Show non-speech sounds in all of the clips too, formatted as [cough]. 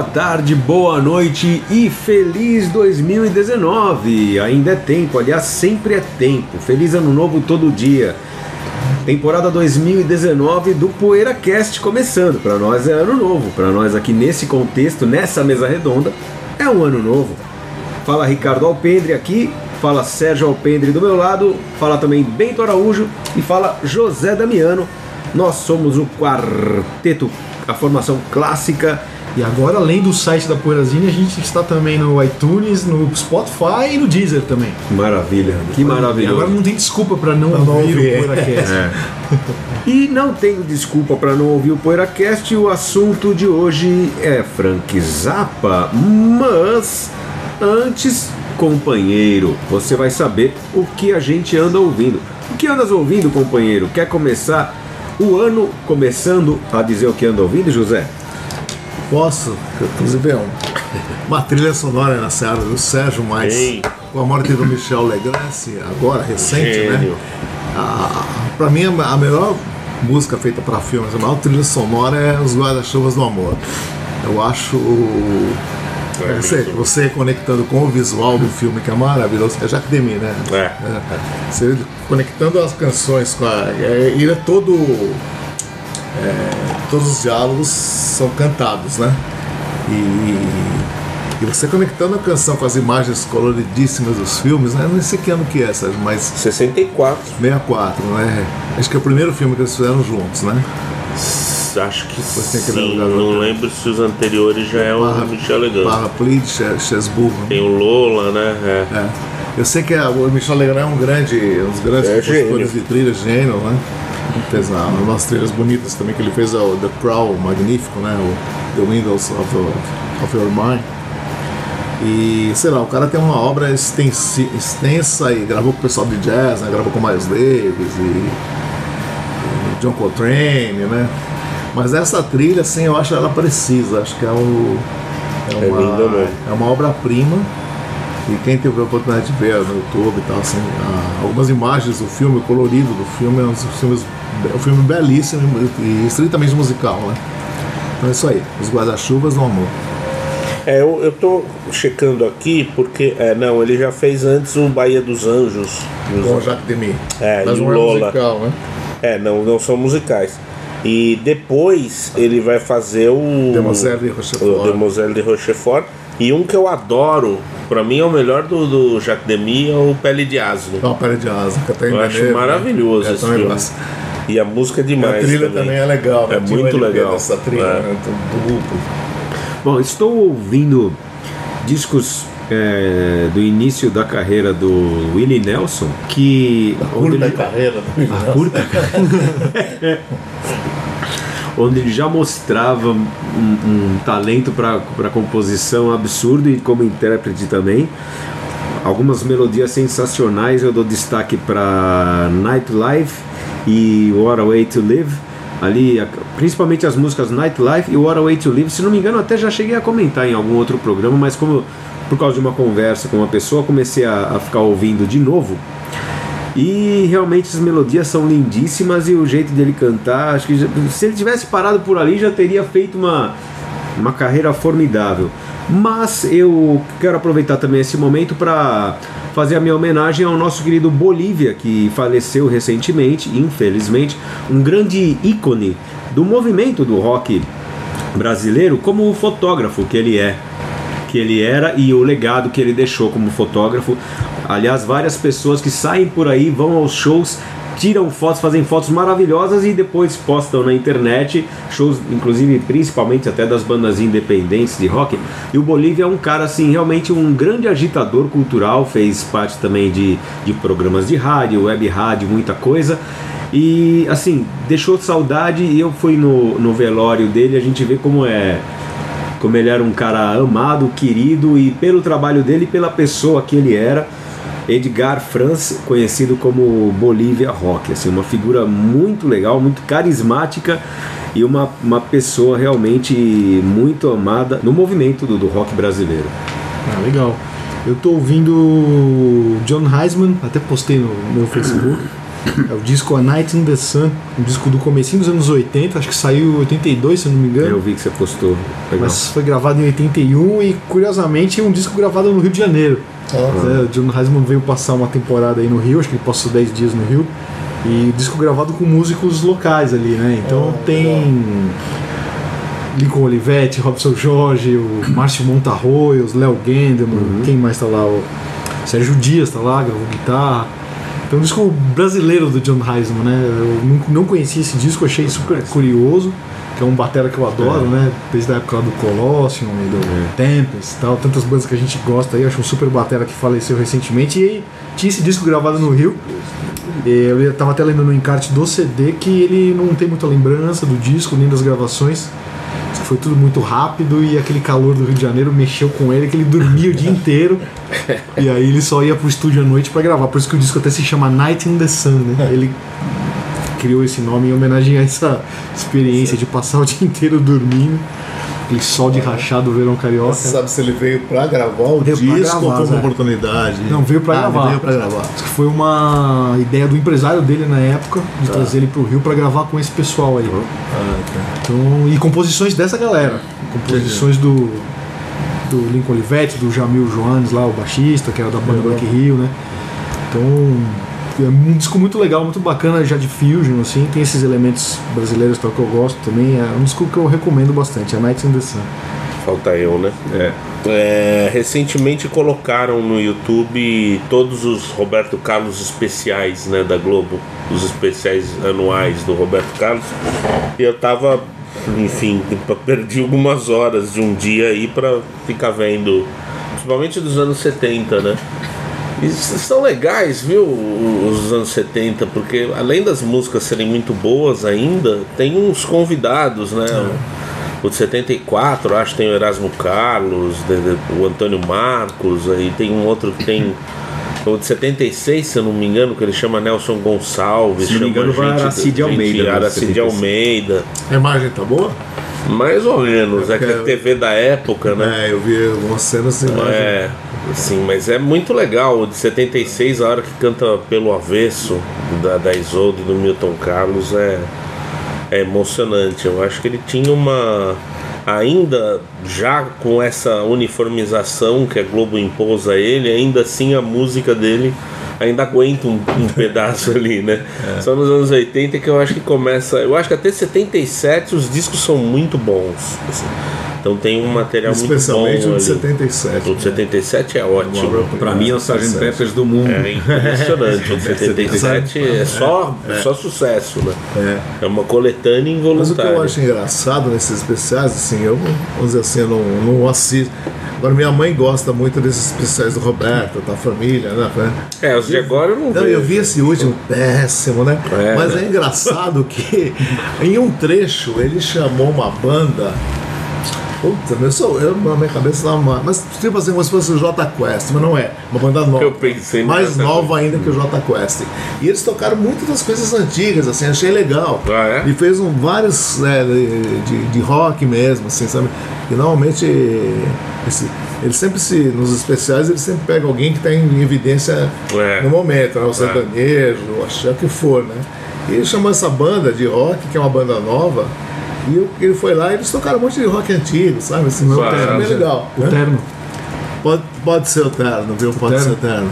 boa tarde, boa noite e feliz 2019! Ainda é tempo, aliás, sempre é tempo. Feliz ano novo todo dia. Temporada 2019 do PoeiraCast começando. Para nós é ano novo, para nós aqui nesse contexto, nessa mesa redonda, é um ano novo. Fala Ricardo Alpendre aqui, fala Sérgio Alpendre do meu lado, fala também Bento Araújo e fala José Damiano. Nós somos o quarteto, a formação clássica E agora, além do site da Poeirazine, a gente está também no iTunes, no Spotify e no Deezer também. Maravilha, que E agora não tem desculpa para não, não ouvir ouvir. o PoeiraCast. É. E não tenho desculpa para não ouvir o PoeiraCast, o assunto de hoje é Frank Zappa, mas antes, companheiro, você vai saber o que a gente anda ouvindo. O que andas ouvindo, companheiro? Quer começar o ano começando a dizer o que anda ouvindo, José? Posso? Inclusive é um, uma trilha sonora na seara do Sérgio, mas Ei. com a morte do Michel Legrand, agora recente, né? Gênio. A, pra mim, a melhor música feita para filmes, a maior trilha sonora é Os Guarda-Chuvas do Amor. Eu acho. É você, você conectando com o visual do filme, que é maravilhoso, é Jacques Demy, né? É. Você conectando as canções com a. É, ele é todo. É, todos os diálogos são cantados, né? E, e você conectando a canção com as imagens coloridíssimas dos filmes, né? Não sei que ano que é, Sérgio, mas 64. 64, né? Acho que é o primeiro filme que eles fizeram juntos, né? Acho que Você sim. Não lembro se os anteriores já é o Michel Legrand. Barra Che- Chesburgo. né? Tem o Lola, né? É. É. Eu sei que a- o Michel Legrand é um grande, um dos grandes É compositores de trilhas, gênio, né? Ele Fez a- umas trilhas bonitas também, que ele fez o The Crow, magnífico, né? O The Windows of, the- of Your Mind. E, sei lá, o cara tem uma obra extensi- extensa e gravou com o pessoal de jazz, né? Gravou com Miles Davis e, e John Coltrane, né? Mas essa trilha, assim, eu acho ela precisa. Acho que é, o, é É uma, mesmo. é uma obra-prima. E quem teve a oportunidade de ver no YouTube e tal, assim, a- algumas imagens do filme, o colorido do filme, é um filmes, é um filme belíssimo e estritamente musical, né? Então é isso aí, Os Guarda-Chuvas do Amor. É, eu, eu tô checando aqui porque. É, não, ele já fez antes o Bahia dos Anjos. Com o Jacques Demy. É, Mas e o é Lola. musical, né? É, não, não são musicais. E depois ele vai fazer o. Demoiselle de Rochefort. O Demoiselle de Rochefort. E um que eu adoro, pra mim é o melhor do, do Jacques Demy, é o Pele de Asno. Uma pele de asa, Catarina Eu acho né? maravilhoso É, esse também filme. gosto. E a música é A demais. trilha também. é legal, né? É o muito LP legal. Dessa trilha, É. né? Do duplo. Bom, estou ouvindo discos é, do início da carreira do Willie Nelson, que onde Curta ele, carreira. né? a curta [laughs] onde ele já mostrava um, um talento para composição absurdo e como intérprete também. Algumas melodias sensacionais, eu dou destaque para Nightlife e What a Way to Live. Ali, principalmente as músicas Nightlife e What a Way to Live. Se não me engano, até já cheguei a comentar em algum outro programa, mas como por causa de uma conversa com uma pessoa, comecei a, a ficar ouvindo de novo. E realmente as melodias são lindíssimas e o jeito dele cantar, acho que já- se ele tivesse parado por ali já teria feito uma, uma carreira formidável. Mas eu quero aproveitar também esse momento para fazer a minha homenagem ao nosso querido Bolívia, que faleceu recentemente, infelizmente, um grande ícone do movimento do rock brasileiro como fotógrafo que ele é que ele era e o legado que ele deixou como fotógrafo. Aliás, várias pessoas que saem por aí, vão aos shows, tiram fotos, fazem fotos maravilhosas e depois postam na internet, shows, inclusive principalmente até das bandas independentes de rock. E o Bolívia é um cara assim, realmente um grande agitador cultural, fez parte também de, de programas de rádio, web rádio, muita coisa. E assim, deixou saudade e eu fui no, no velório dele, a gente vê como é. Como ele era um cara amado, querido e pelo trabalho dele pela pessoa que ele era. Edgar Franz, conhecido como Bolívia Rock, assim, uma figura muito legal, muito carismática e uma, uma pessoa realmente muito amada no movimento do, do rock brasileiro. Ah, legal. Eu tô ouvindo John Heisman, até postei no meu Facebook. É o disco A Night in the Sun, um disco do comecinho dos anos 80, acho que saiu em 82, se eu não me engano. Eu vi que você postou. Legal. Mas foi gravado em 81 e, curiosamente, é um disco gravado no Rio de Janeiro. É, o John Heisman veio passar uma temporada aí no Rio, acho que ele passou 10 dias no Rio. E disco gravado com músicos locais ali, né? Então tem Lincoln Olivetti, Robson Jorge, o Márcio Montarroios, Léo Gendelman, quem mais tá lá? O Sérgio Dias tá lá, gravou guitarra. Então um disco brasileiro do John Heisman, né? Eu não, conhecia esse disco, achei super curioso, que é um batera que eu adoro, né? Desde a época do Colossium e do Tempest e tal, tantas bandas que a gente gosta aí, acho um super batera que faleceu recentemente. E aí tinha esse disco gravado no Rio. Eu tava até lembrando no encarte do CD que ele não tem muita lembrança do disco, nem das gravações. Foi tudo muito rápido e aquele calor do Rio de Janeiro mexeu com ele, que ele dormia o dia inteiro. E aí ele só ia pro estúdio à noite pra gravar. Por isso que o disco até se chama Night in the Sun, né? Ele criou esse nome em homenagem a essa experiência de passar o dia inteiro dormindo. Aquele sol de rachar do verão carioca. Você sabe se ele veio pra gravar o Veio disco ou gravar, foi uma Zé. oportunidade? Não, veio pra Ah, gravar. Veio pra gravar. Diz que foi uma ideia do empresário dele na época de Tá. trazer ele pro Rio pra gravar com esse pessoal aí. Ah, tá. Então, e composições dessa galera. Composições do, do Lincoln Olivetti, do Jamil Joanes lá, o baixista, que era da banda Black Hill, né? Então, é um disco muito legal, muito bacana, já de fusion, assim. Tem esses elementos brasileiros tal, que eu gosto também. É um disco que eu recomendo bastante, a Nights in the Sun. Falta eu, né? É. É, recentemente colocaram no YouTube todos os Roberto Carlos especiais né, da Globo, os especiais anuais do Roberto Carlos. E eu tava, enfim, [laughs] perdi algumas horas de um dia aí pra ficar vendo, principalmente dos anos 70, né? E são legais, viu, os anos 70, porque além das músicas serem muito boas ainda, tem uns convidados, né? O de 74, acho que tem o Erasmo Carlos, o Antônio Marcos, aí tem um outro que tem. [laughs] O de 76, se eu não me engano, que ele chama Nelson Gonçalves. Se não me chama engano, vai Aracide Almeida, né, Aracide 76. Almeida. A imagem tá boa? Mais ou menos, é que a quero- TV da época, né? É, eu vi algumas cenas sem imagem. É, sim, mas é muito legal. O de 76, a hora que canta pelo avesso da, da Isolde do Milton Carlos é, é emocionante. Eu acho que ele tinha uma. Ainda já com essa uniformização que a Globo impôs a ele, ainda assim a música dele ainda aguenta um, um [laughs] pedaço ali, né? Só nos anos 80 que eu acho que começa. Eu acho que até 77 os discos são muito bons. assim. Então tem um material muito bom. Especialmente o de 77. O de 77 é ótimo. Pra mim é o Sgt. 77. Peppers do mundo. É impressionante. O de [laughs] 77 é só, é só sucesso, né? É. É uma coletânea Mas o que eu involuntária. acho engraçado nesses especiais, assim, eu, vamos dizer assim, eu não, não assisto. Agora, minha mãe gosta muito desses especiais do Roberto, da família, né? É, os de agora eu não Não, vejo. eu vi esse último, péssimo, né? É, Mas né? é engraçado que em um trecho ele chamou uma banda. Puta, eu sou, eu, na minha cabeça dá uma. Mas tipo assim, como se fosse o J Quest, mas não é. Uma banda nova. Eu pensei Mais nova ainda que o J Quest. E eles tocaram muitas das coisas antigas, assim, achei legal. Ah, é? E fez um, vários né, de, de, rock mesmo, assim, sabe? E normalmente esse, ele sempre se. Nos especiais ele sempre pega alguém que está em evidência É. no momento, né? O sertanejo, o axé, o que for, né? E ele chamou essa banda de rock, que é uma banda nova, e ele foi lá e eles tocaram um monte de rock antigo, sabe? Assim, não, Claro. é bem legal. O né? Terno. Pode, pode ser o terno, viu? Pode terno? ser o terno.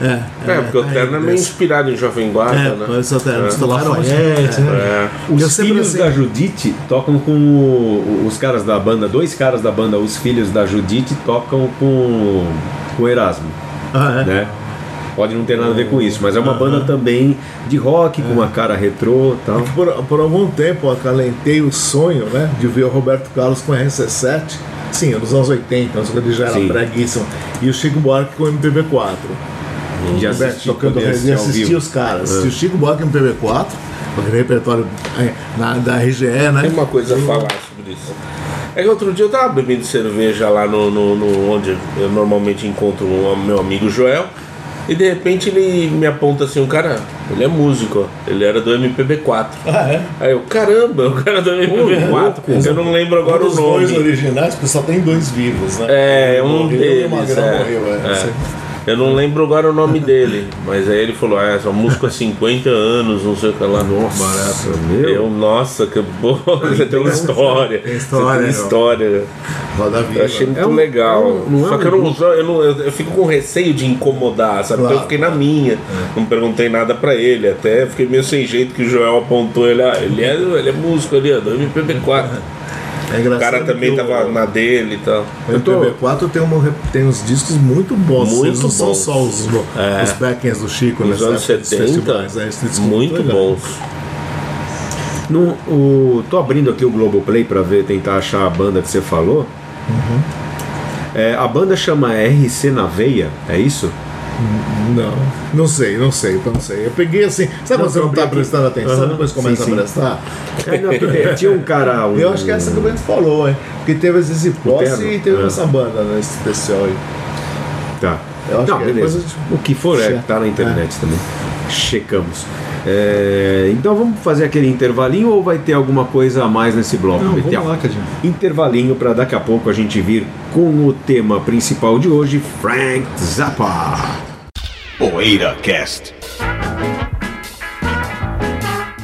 É, É, porque o Terno é meio esse. inspirado em Jovem Guarda, É, né? pode ser o terno. Eles tocaram monte de- Lafayette, né? É. Os Eu filhos assim- da Judite tocam com o- os caras da banda, dois caras da banda, os filhos da Judite tocam com, com o Erasmo, Ah, é? né? Pode não ter nada a ver com isso, mas é uma banda também de rock, com uma cara retrô e tal. Por, por algum tempo eu acalentei o sonho né, de ver o Roberto Carlos com RC7, sim, nos anos 80, quando ele já era Sim. preguíssimo, e o Chico Buarque com o MPB4. De Roberto assistir, tocando assistir vivo. os caras. Assistir o Chico Buarque no PB4, aquele repertório é, na, da RGE, né? Tem uma coisa a falar sobre isso. É que outro dia eu tava bebendo cerveja lá no, no, no- onde eu normalmente encontro o meu amigo Joel. E de repente ele me aponta assim, o cara, ele é músico, ó. ele era do MPB4. Ah, é? Aí eu, caramba, o cara do MPB4, eu não lembro agora um o dos dois nome. originais, porque só tem dois vivos, né? É, um Morreu o deles. Magrão é. morreu, é. É. Eu não lembro agora o nome dele, mas aí ele falou: Ah, essa música há 50 anos, não sei o que lá. Nossa, Nossa, meu. Eu, nossa, que boa, [laughs] você tem uma história. Tem história, Você tem história. Roda Viva. Eu achei muito É um- legal. é um- não é Só um que eu, não, eu, não, eu, eu fico com receio de incomodar, sabe? Então Claro. eu fiquei na minha. Não perguntei nada pra ele. Até fiquei meio sem jeito que o Joel apontou ele. ah, Ele é, ele é músico ali, ó, do MPB4. É O cara também que tava na dele e tal. o MPB4 tem, uma, tem uns discos muito bons. Muito não são bons. só os, É. os backends do Chico, Nos nessa anos época dos 70, festivais, né? Esses discos muito bons. No, o, tô abrindo aqui o Globoplay pra ver, tentar achar a banda que você falou. É, a banda chama RC na Veia, é isso? Não, não sei, não sei, não sei. Eu peguei assim, sabe quando você não tá aqui. prestando atenção, Aham, depois começa sim, sim. a prestar? É, não, tinha um cara. Um, [laughs] Eu acho que é essa que o Bento falou, hein? Porque teve Zizi Posse e teve é. essa banda nesse especial aí. Tá. Eu acho não, que é beleza. de- O que for é, tá na internet também. Checamos. É, então vamos fazer aquele intervalinho ou vai ter alguma coisa a mais nesse bloco? Não, vamos lá, Cadinho. Intervalinho para daqui a pouco a gente vir com o tema principal de hoje, Frank Zappa. Poeira Cast.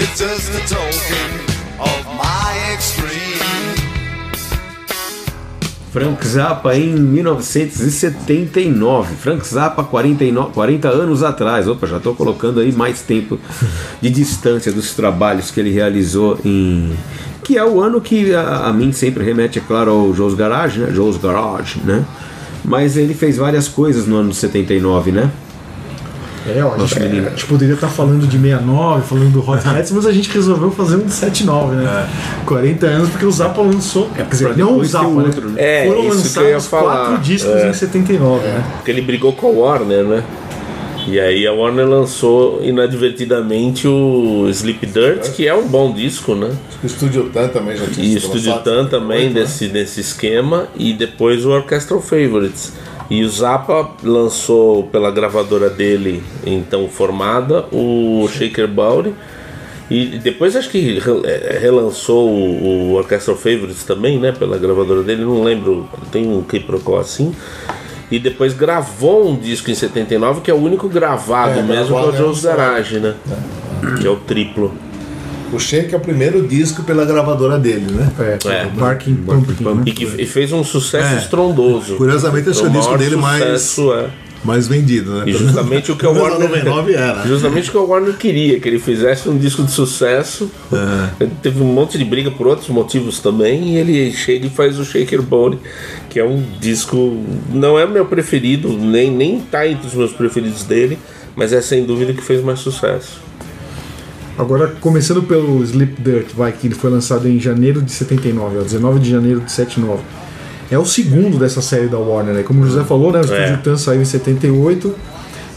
It's just a token of my extreme. Frank Zappa em 1979. Frank Zappa 49, 40 anos atrás. Opa, já estou colocando aí mais tempo de distância dos trabalhos que ele realizou em que é o ano que a, a mim sempre remete, é claro, ao Joe's Garage, né? Joe's Garage, né? Mas ele fez várias coisas no ano de 79, né? É, ó, a, gente, menino. a gente poderia estar falando de 69, falando do Hot [laughs] Hats, mas a gente resolveu fazer um de 79, né? 40 anos, porque o Zappa lançou. quer dizer, não o Zappa, né? outro, né? É, Foram isso que eu ia lançados falar. quatro discos É. em 79, né? Porque ele brigou com a Warner, né? E aí a Warner lançou inadvertidamente o Sleep Dirt, que é um bom disco, né? O Estúdio Tan também já tinha E o Studio Tan também 78, né? desse, desse esquema e depois o Orchestral Favorites. E o Zappa lançou pela gravadora dele, então formada, o Shaker Bowry. E depois acho que eh, relançou o, o Orchestral Favorites também, né? Pela gravadora dele, não lembro, tem um quiprocó assim. E depois gravou um disco em 79, que é o único gravado É, mesmo, que é o é Joe's Garage, né? Que é o triplo. O Shake é o primeiro disco pela gravadora dele, né? É, É. o Barking Pumpkin, né? E que e fez um sucesso É. estrondoso. Curiosamente, esse é o disco dele mais- sucesso, é. Mais vendido, né? E justamente o que o Warner 99 era. Justamente o que o Warner queria, que ele fizesse um disco de sucesso. É. Ele teve um monte de briga por outros motivos também, e ele chega e faz o Shaker Bone, que é um disco. Não é meu preferido, nem, nem tá entre os meus preferidos dele, mas é sem dúvida que fez mais sucesso. Agora, começando pelo Sleep Dirt, vai, que ele foi lançado em janeiro de 79, ó, 19 de janeiro de 79. É o segundo dessa série da Warner, né? Como o José falou, né? O É. Studio Tan saiu em 78.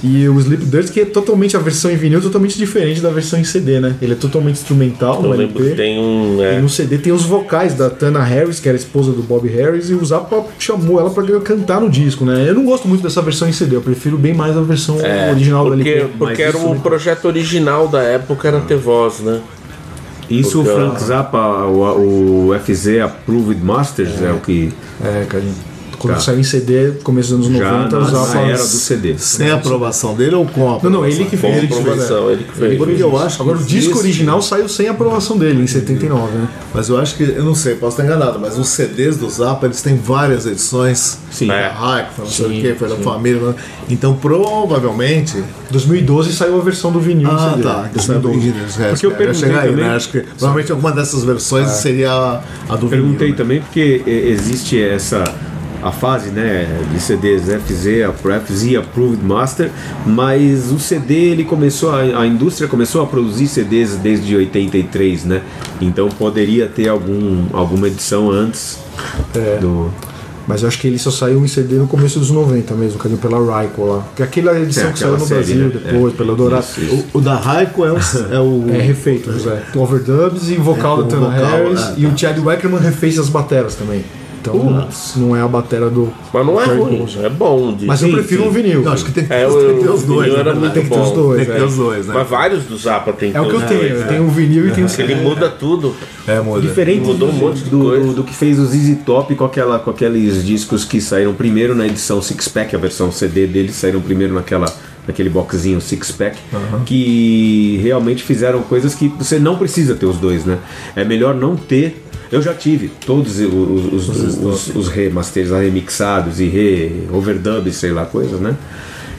E o Sleep Dirt, que é totalmente a versão em vinil, totalmente diferente da versão em CD, né? Ele é totalmente instrumental Eu no lembro que LP. tem um. E é, no CD tem os vocais da Tana Harris, que era esposa do Bob Harris, e o Zappa chamou ela pra cantar no disco, né? Eu não gosto muito dessa versão em CD, eu prefiro bem mais a versão original da É, porque, LP. porque era o instrumental. projeto original da época, era ter voz, né? Isso o Porque- Frank Zappa, o, o FZ Approved Masters é, o que. É, carinho. Quando Tá. saiu em CD, começo dos anos Já 90, na, usava. na era do CD. Sem a aprovação dele ou com a Não, não, ele que fez. ele que fez, aprovação, ele que fez. Porque eu acho que Agora o disco original saiu sem aprovação dele, em 79, né? Mas eu acho que, eu não sei, posso estar enganado, mas os CDs do Zappa eles têm várias edições. Sim. É. Ah, que foi não sei Sim, o que, foi da família. né? Então provavelmente. 2012 saiu a versão do vinil Ah, CD. tá. que saiu 2012. do Porque eu perguntei aí, também- né? Acho que provavelmente alguma dessas versões seria a, a do Perguntei vinil. né? também porque existe essa a fase né, de CDs FZ, FZ Approved Master, mas o CD ele começou a, a indústria começou a produzir CDs desde 83, né? Então poderia ter algum alguma edição antes É. do Mas eu acho que ele só saiu em CD no começo dos 90 mesmo, que é pela Ryko lá. Que é aquela edição É, que saiu no série, Brasil né? depois, É. pela Dourado. O, o da Raiko é o. É, o É refeito, José. Overdubs e vocal É, da com Tana Harris. é, e o Chad Wackerman refez as bateras também. Então não é a batera do. Mas não é ruim, é bom. de- Mas eu prefiro sim. um vinil. Não, acho que tem, É, tem que ter os dois. né? era muito Tem que ter os bom. dois. Tem que ter é. os dois, né? Mas vários do Zappa tem É o que eu os tenho. dois, Eu né? tenho o vinil e tenho o CD. Ele muda tudo. É, muda. Diferente Mudou um do, monte de do, do- do que fez o ZZ Top com, aquela, com aqueles discos que saíram primeiro na edição Six Pack, a versão CD deles saíram primeiro naquela, naquele boxzinho Six Pack, que realmente fizeram coisas que você não precisa ter os dois, né? É melhor não ter. Eu já tive todos os, os, os, os, remasters, remixados e re overdubs, sei lá, coisas, né?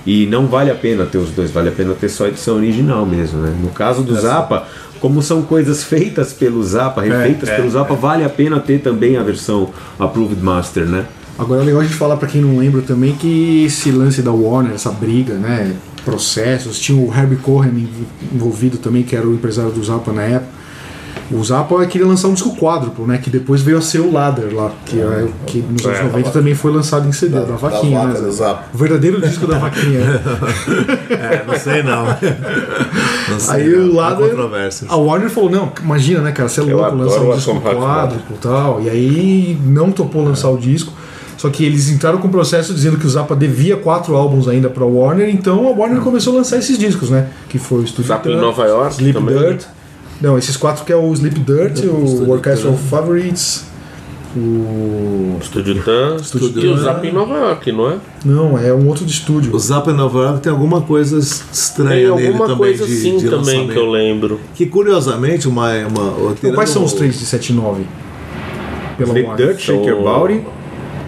E não vale a pena ter os dois, vale a pena ter só a edição original mesmo, né? No caso do Zappa, como são coisas feitas pelo Zappa, refeitas pelo Zappa, vale a pena ter também a versão Approved Master, né? Agora é legal a gente falar pra quem não lembra também que esse lance da Warner, essa briga, né? Processos, tinha o Herbie Cohen env- envolvido também, que era o empresário do Zappa na época. O Zappa queria lançar um disco quádruplo, né? Que depois veio a ser o Ladder lá, que, é, que nos anos É. 90 também foi lançado em CD, da, da vaquinha, vaca né? Zappa. O verdadeiro disco da vaquinha. [laughs] É, não sei não. não sei, Aí não. o Ladder. A Warner falou: não, imagina, né, cara? Você é louco, lançar um o disco quádruplo e tal. E aí não topou lançar o disco. Só que eles entraram com o processo dizendo que o Zappa devia quatro álbuns ainda pra Warner, então a Warner começou a lançar esses discos, né? Que foi o Studio Zappa em Nova York Sleep também. Dirt. Não, esses quatro que é o Sleep Dirt, o Orchestral Favorites, o. Estúdio Tan Estúdio e o. Zappa em Nova York, não é? Não, é um outro de estúdio. O Zappa em Nova York tem alguma coisa estranha Tem nele alguma também coisa de, assim de também que eu lembro. Que curiosamente, uma. uma Então, quais são os o- três de 79? Pela Sleep Warner. Dirt, Shake Your Então- Body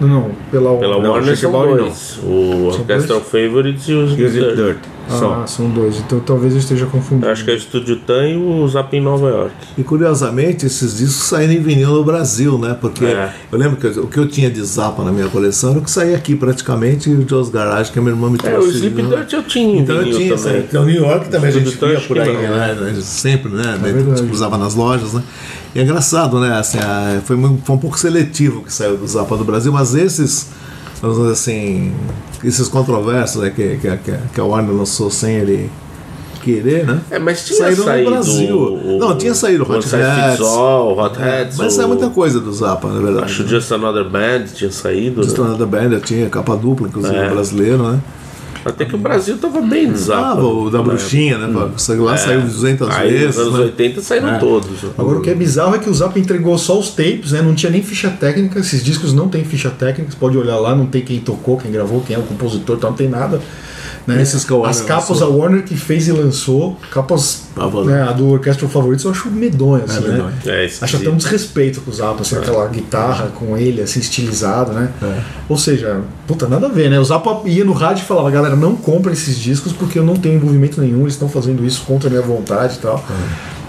Não, não, pela, Pela Não, Warner Shake são Your Body dois. O São Orchestral Favorites e o o Sleep Zip Dirt. Dirt. Só. Ah, são dois. Então talvez eu esteja confundindo. Acho que é o Estúdio Tan e o Zappa em Nova York. E curiosamente, esses discos saíram em vinil no Brasil, né? Porque É. eu lembro que o que eu tinha de Zappa na minha coleção era o que saía aqui praticamente, e o Joe's Garage, que a minha irmã me É, trouxe. o Sleep né? Dirt eu tinha Então eu tinha, também. então New York também a gente Estúdio via por aí, não. né? Sempre, né? Daí verdade. tipo, usava nas lojas, né? E é engraçado, né? Assim, a- foi, foi um pouco seletivo que saiu do Zappa do Brasil, mas esses, assim, esses controversos né, que, que, que, que a Warner lançou sem ele querer, né? É, mas tinha Saíram no saído Brasil. o- Não, tinha saído o Hot Hats. All, Hot Hats. Mas o- é muita coisa do Zappa, na verdade. Acho né? Just Another Band tinha saído. Just né? Another Band tinha capa dupla, inclusive É. brasileiro, né? Até que o Brasil tava bem de Zappa. Ah, o da bruxinha, né? Saiu lá, saiu 200 Aí vezes. nos anos né? 80 saíram É. todos. Agora o que é bizarro é que o Zappa entregou só os tapes, né? Não tinha nem ficha técnica. Esses discos não tem ficha técnica. Você pode olhar lá, não tem quem tocou, quem gravou, quem é o compositor, tal, não tem nada. Né? As capas lançou. a Warner que fez e lançou, capas. Né, a do Orchestral Favorites eu acho medonha, assim, né? medonho. É, Acho até um desrespeito com o Zappa, assim, aquela guitarra com ele, assim, estilizado, né? Ou seja, puta, nada a ver, né? O Zappa ia no rádio e falava, galera, não compra esses discos porque eu não tenho envolvimento nenhum, eles estão fazendo isso contra a minha vontade e tal.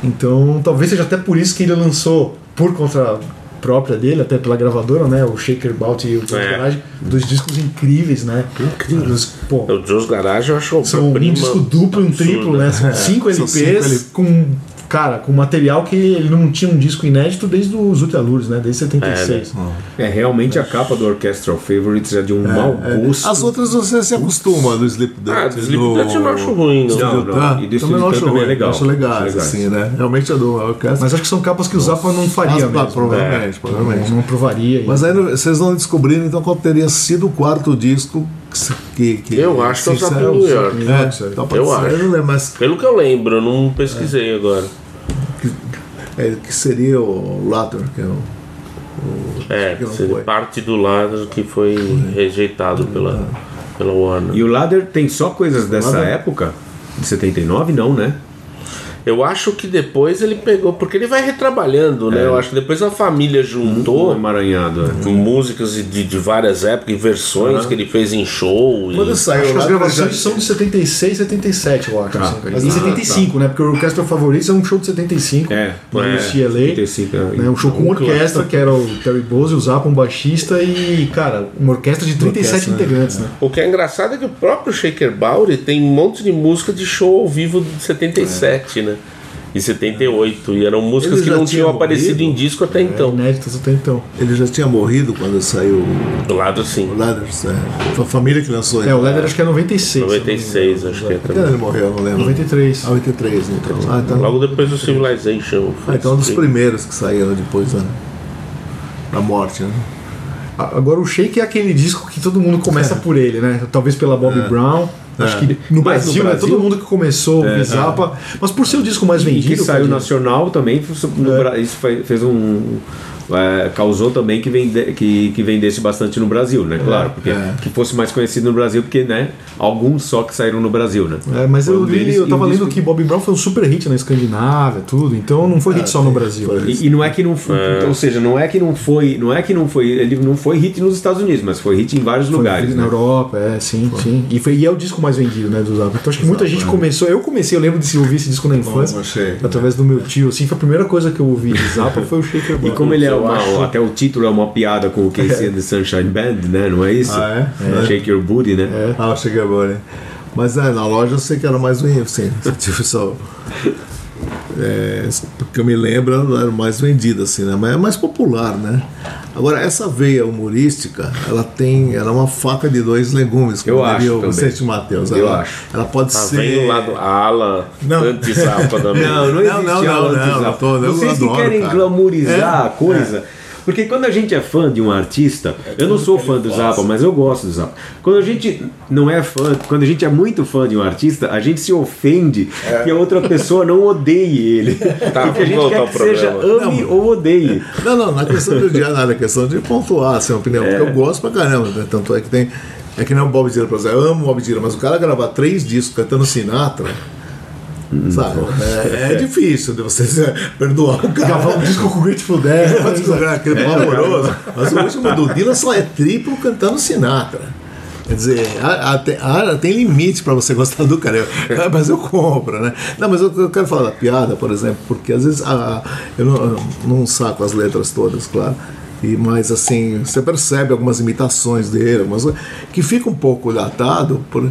Então, talvez seja até por isso que ele lançou, por conta própria dele, até pela gravadora, né? O Shaker Bout e o Jones É. Garage, dois discos incríveis, né? Incríveis. Pô, O Joe's Garage eu acho são um disco duplo e um triplo, né? São cinco são LPs cinco L- com. Cara, com material que ele não tinha um disco inédito desde os Ultralures, né? Desde 76. É, realmente a capa do Orchestral Favorites é de um mau gosto. As outras você se acostuma do Sleep Dirt. Ah, do Sleep Dirt eu não acho ruim, não. Não, não. Tá? E do também não acho também é ruim, legal. Acho Legais. assim, né? Realmente é do orquestra. Mas acho que são capas que o Zappa não faria mesmo. provavelmente, É, provavelmente. Não, não provaria. Mas aí vocês não descobriram então qual teria sido o quarto disco que. que Eu acho que é o Zappa em New York. É, então Eu ser, acho. eu não lembro, mas Pelo que eu lembro, eu não pesquisei agora. é, que seria o Latter, que é o, o É, que seria parte do lado que foi rejeitado pela, pela Warner. E o Ladder tem só coisas dessa Ladder- época? De 79, não, né? Eu acho que depois ele pegou, porque ele vai retrabalhando, né? Eu acho que depois a família juntou emaranhado. é. com músicas de, de várias épocas e versões que ele fez em show. e- Quando saiu Acho que as gravações já- são de 76, 77, eu acho. assim, cara. Mas e ah, 75, né? Porque o Orquestra Favoritos é um show de 75. É, no é, UCLA. 75, é. Né, um show com orquestra, que era o Terry Bose, o Zappa, um baixista e, cara, uma orquestra de 37 Orquestra, né? integrantes, né? O que é engraçado é que o próprio Shaker Bowery tem um monte de música de show ao vivo de 77, né? E 78. E eram músicas Ele que não tinha tinham aparecido morrido? em disco até então. Inéditas até então. Ele já tinha morrido quando saiu Do lado sim. o Ladders. É. Foi a família que lançou É, o Leather acho que é 96. 96, acho que é Quando também. ele morreu, eu não lembro. 93. Ah, 83, então. Ah, então, Logo depois do Civilization. ah, então é um dos primeiros que saíram depois da, da morte, né? Agora o Shake é aquele disco que todo mundo começa por ele, né? Talvez pela Bobby Brown. Acho que no Mas no Brasil, né? Brasil- Todo mundo que começou o Zappa. Mas por ser o disco mais E vendido. que saiu nacional também, É. Isso fez um. É, causou também que, vende, que, que vendesse bastante no Brasil, né? Claro, porque é. que fosse mais conhecido no Brasil, porque né, alguns só que saíram no Brasil, né? É, mas Foi eu, um li, deles eu e tava um lendo disco- que Bobby Brown foi um super hit na Escandinávia, tudo, então não foi hit só no Brasil. foi. E, e não é que não foi, ou seja, não é que não foi, não é que não foi, ele não foi hit nos Estados Unidos, mas foi hit em vários Foi lugares. na né? Europa, é, sim, sim. E, foi, e é o disco mais vendido, né, do Zappa. Então acho que muita gente começou. Eu comecei, eu lembro de ouvir esse disco na infância, achei. através do meu tio, assim, foi a primeira coisa que eu ouvi de Zappa foi o Shaker E Boy. como ele é uma, acho- até o título é uma piada com o Casey and the Sunshine Band, né? Não é isso? Ah, é? Shake Your Booty, né? Ah, eu cheguei agora, hein? Mas é, na loja eu sei que era mais um assim, [laughs] tipo só. É, porque eu me lembro, era mais vendida, assim, né? Mas é mais popular, né? Agora, essa veia humorística, ela tem. Ela é uma faca de dois legumes, como Eu acho diria o. Vicente Matheus. Eu ela, acho. Ela pode Tá ser. vem o lado a ala Não. anti-zapa [laughs] também. Não, não Não, existe não, não, aula não, anti-zapa. eu tô- eu Vocês que adoro, querem cara. glamourizar É, a coisa. Porque quando a gente é fã de um artista, eu não sou fã do Zappa, mas eu gosto do Zappa. Quando a gente não é fã, quando a gente é muito fã de um artista, a gente se ofende que a outra pessoa não odeie ele. [laughs] Tá, Porque a gente voltar quer que seja problema. ame ou odeie. Não, não, na questão de odiar nada, é questão de pontuar assim, a opinião. Porque eu gosto pra caramba, né? Tanto é que tem. É que nem o Bob Dylan, por exemplo, eu amo o Bob Dylan, mas o cara gravar três discos cantando Sinatra. Sabe? É, é difícil de você [laughs] perdoar o cara. Gravar um disco com o Grateful Dead. Pode jogar aquele pavoroso. Mas o último do Dylan só é triplo cantando Sinatra. Quer dizer, há- tem- há- tem limite para você gostar do cara. Eu- [laughs] ah, mas eu compro, né? Não, mas eu, eu quero falar da piada, por exemplo, porque às vezes ah, eu não, eu não saco as letras todas, claro. E, mas assim, você percebe algumas imitações dele, algumas coisas que fica um pouco datado por.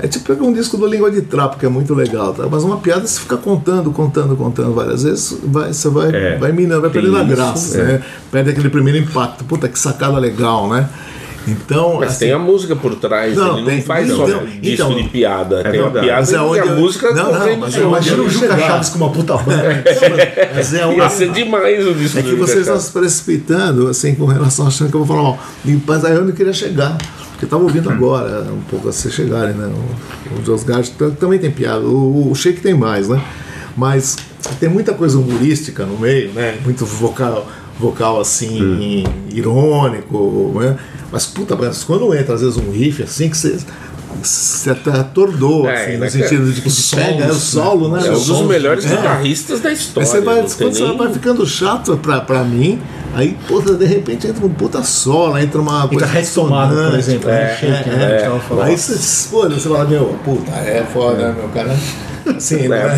É tipo pegar um disco do Língua de Trapo, que é muito legal, tá? mas uma piada você fica contando, contando, contando várias vezes, vai, você vai, É, vai minando, vai perdendo a graça, é. né? Perde aquele primeiro impacto. Puta, que sacada legal, né? Então. Mas assim, tem a música por trás, Não, ele tem- não faz então- só disco então- de piada. tem a verdade. piada Mas é onde a eu- música Não, não, mas é eu o Juca. Chaves com uma puta [laughs] banda. mas é, um- Ia ser demais o disco é que vocês estão se precipitando, assim, com relação achando que eu vou falar mal. Mas aí eu não queria chegar. Porque eu estava ouvindo agora, um pouco a vocês chegarem, né? O, o também tem piada. O, o Shake tem mais, né? Mas tem muita coisa humorística no meio, né? Muito vocal, vocal assim, irônico, né? Mas puta, mas quando entra às vezes um riff assim que você. Você até atordou, É, assim, né, no sentido de que os pega é o solo, né? É um Os dos melhores É. guitarristas da história. Aí você vai, quando você nem- vai ficando chato pra, pra mim, aí, puta, de repente entra um puta solo, entra uma Entra coisa. Red Tomada, por exemplo. É, né? Shake, né? é, tava falando. Aí você, pô, você fala, meu, puta, é foda, né, meu cara. Assim, né? [laughs]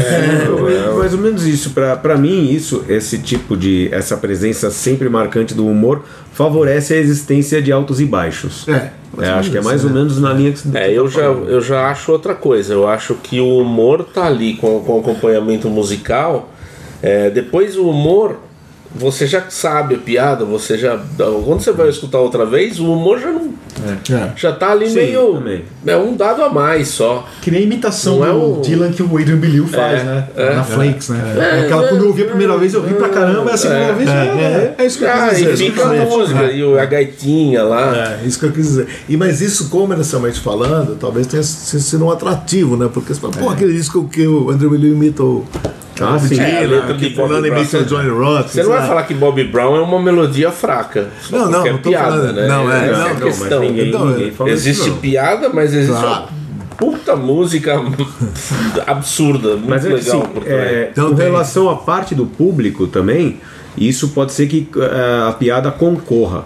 É, mais ou menos isso. Pra, pra mim, isso, esse tipo de. essa presença sempre marcante do humor favorece a existência de altos e baixos. É, É, acho que é mais ou né? menos na linha que você É, eu já, eu já acho outra coisa. Eu acho que o humor tá ali com, com acompanhamento musical. É, depois o humor, você já sabe a piada, você já. Quando você vai escutar outra vez, o humor já não. É. Já tá ali Sim, meio. também. É um dado a mais só. Que nem a imitação Não é do o- Dylan que o Adrian Belew faz, É, né? é. Na Flakes, né? É, Aquela, é, quando eu ouvi a primeira vez, eu ri pra caramba, e a segunda É, vez, é, é, é isso que eu Ah, quis e dizer. fica a música É. e o- a gaitinha lá. É, isso que eu quis dizer. E, mas isso, comercialmente falando, talvez tenha sido um atrativo, né? Porque você fala, pô, aquele disco que o André William imita o, Ah, sim. É, a letra de que Brown, Johnny Rock. Você não vai falar que Bob Brown é uma melodia fraca. Não, não, é não tô piada, falando- né? não, é, Essa não, não, mas questão. ninguém- Então, ninguém Existe não. piada, mas existe Claro. uma puta música [laughs] absurda, muito Mas é legal assim, é, Então com tem- relação à parte do público também, isso pode ser que é, a piada concorra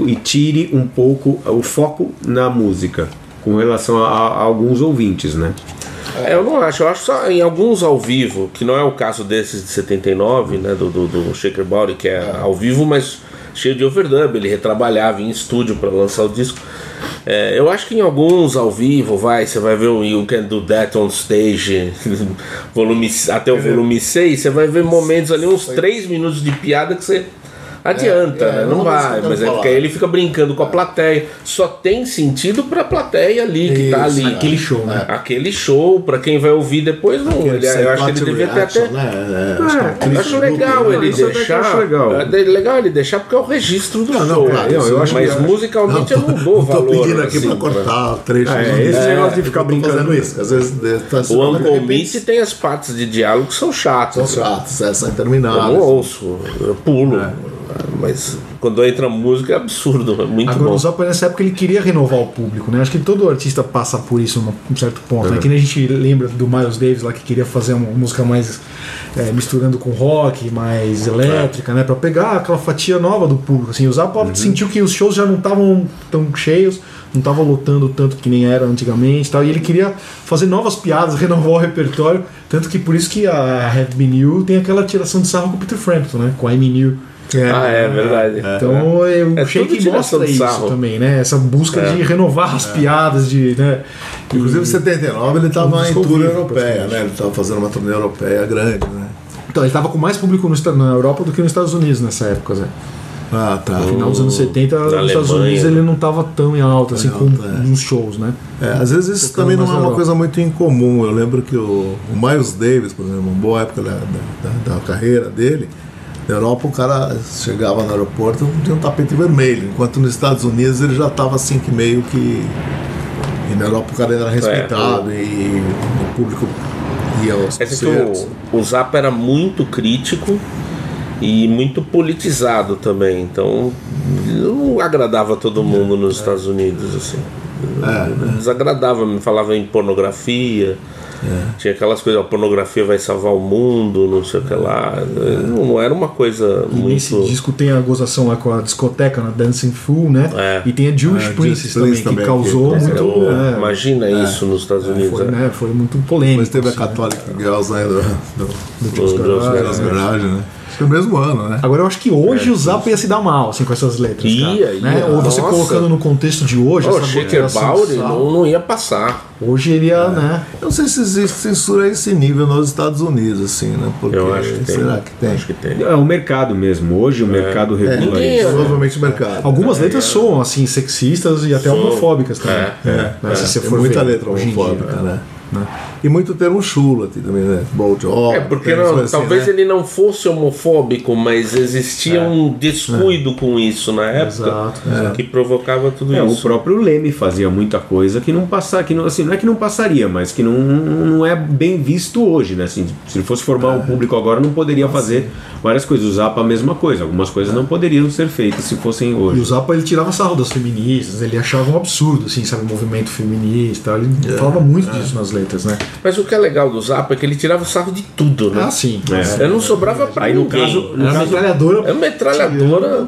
e tire um pouco o foco na música com relação a, a alguns ouvintes, né? É, eu não acho, eu acho só em alguns ao vivo, que não é o caso desses de 79, né, do, do, do Shaker Body, que é ao vivo, mas cheio de overdub, ele retrabalhava em estúdio para lançar o disco. É, eu acho que em alguns ao vivo, vai, você vai ver o You Can Do That on Stage, [laughs] volume, até o volume 6, você vai ver momentos ali, uns 3 minutos de piada que você adianta, É, é, né? não não vai, mas é porque aí ele fica brincando com a plateia. Só tem sentido pra plateia ali que tá Isso, ali. Aquele show, né? Aquele show, pra quem vai ouvir depois, não. Ele, eu acho que ele devia ter até. Né? É, É, acho é legal né? ele deixar. acho legal. É legal ele deixar porque é o registro do Não, não, show. claro, eu- eu acho mas que- musicalmente eu não dou Não tô valor. pedindo aqui assim, pra cortar trechos. É, esse negócio de ficar brincando. isso, às vezes tá O Uncle Meat tem as partes de diálogo que são chatas. São chatos, é, são Eu intermináveis. não ouço, eu pulo. Mas quando entra música é absurdo, é muito Agora, bom. o Zappa nessa época ele queria renovar o público, né? Acho que todo artista passa por isso num um certo ponto. Né? Que nem a gente lembra do Miles Davis lá que queria fazer uma música mais é, misturando com rock, mais elétrica, né? Pra pegar aquela fatia nova do público. Assim, o Zappa sentiu que os shows já não estavam tão cheios, não estavam lotando tanto que nem era antigamente, e tal. E ele queria fazer novas piadas, [laughs] renovar o repertório, tanto que por isso que a Have Been You tem aquela tiração de sarro com o Peter Frampton, né? Com a Amy New. Ah, é verdade. Então é, o É tudo tiração mostra de isso sarro. também, né? Essa busca de renovar as piadas, de. Né? Inclusive, em 79 ele estava em tour europeia, né? Ele estava fazendo uma turnê europeia grande, né? Então, ele estava com mais público no, na Europa do que nos Estados Unidos nessa época, Zé. Ah, tá. No final dos anos 70, nos Estados Unidos né? ele não estava tão em alta, assim, Em com alta, é. uns shows, né? É, às vezes isso Tocando também não é uma Europa. coisa muito incomum. Eu lembro que o, o Miles Davis, por exemplo, uma boa época da, da- da carreira dele, na Europa o cara chegava no aeroporto de um tapete vermelho, enquanto nos Estados Unidos ele já estava assim que meio que. E na Europa o cara era respeitado e o público ia aos É concertos. o, o Zappa era muito crítico e muito politizado também, então não agradava todo mundo nos Estados Unidos assim. Desagradava, me falava em pornografia. Tinha aquelas coisas, a pornografia vai salvar o mundo, não sei o que lá. Não, não era uma coisa E nesse muito. disco tem a gozação lá com a discoteca, na Dancing Fool, né? É. E tem a Jewish É, Princess também, Prince que também, causou que- muito. Pô, é, Imagina isso nos Estados Unidos. foi, é. né, foi muito polêmico. Depois teve a assim, né? Catholic Girls né, do, do, Do Do Joe's Garage, né? Garagens, né? Acho que é o mesmo ano, né? Agora eu acho que hoje o Zap ia se dar mal assim, com essas letras. Ia, cara, ia. né? Ou você Nossa. colocando no contexto de hoje, essa Shaker não, não ia passar. Hoje ele ia, né? Eu não sei se existe censura a esse nível nos Estados Unidos, assim, né? Porque Eu acho que tem. será que tem? Acho que tem. É o mercado mesmo. Hoje o mercado regula Ninguém- isso. Provavelmente o mercado. Algumas letras soam assim sexistas e até Soam. homofóbicas também. É, né? Né? Se você Tem for muita ver letra homofóbica, né? Né? E muito termo chulo aqui também, né? Ball job. É, porque não- assim, talvez né? ele não fosse homofóbico, mas existia um descuido com isso na época Exato, que provocava tudo É, o isso. próprio Leme fazia muita coisa que não passar, que não, assim, não é que não passaria, mas que não, não é bem visto hoje, né? Assim, se ele fosse formar um público agora, não poderia fazer várias coisas. O Zapa a mesma coisa. Algumas coisas não poderiam ser feitas se fossem E o hoje. Zappa ele tirava sarro das feministas, ele achava um absurdo, assim, sabe, o movimento feminista, ele falava muito disso nas letras, né? Mas o que é legal do Zappa é que ele tirava sarro de tudo, né? Ah, sim. É. Ele não sobrava pra Aí no ninguém. caso, no Era caso, metralhadora. É uma metralhadora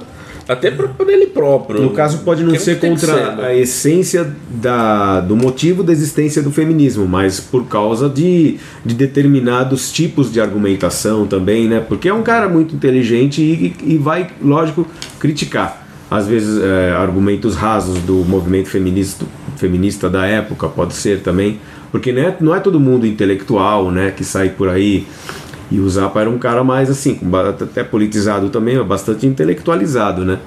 até pra, pra ele próprio. no caso pode não ser contra ser, né? a essência da, do motivo da existência do feminismo, mas por causa de, de determinados tipos de argumentação também, né? Porque é um cara muito inteligente e, e vai, lógico, criticar. Às vezes é, argumentos rasos do movimento feminista, feminista da época, pode ser também. Porque não é, não é todo mundo intelectual, né? Que sai por aí e o Zappa era um cara mais assim, até politizado também, bastante intelectualizado, né?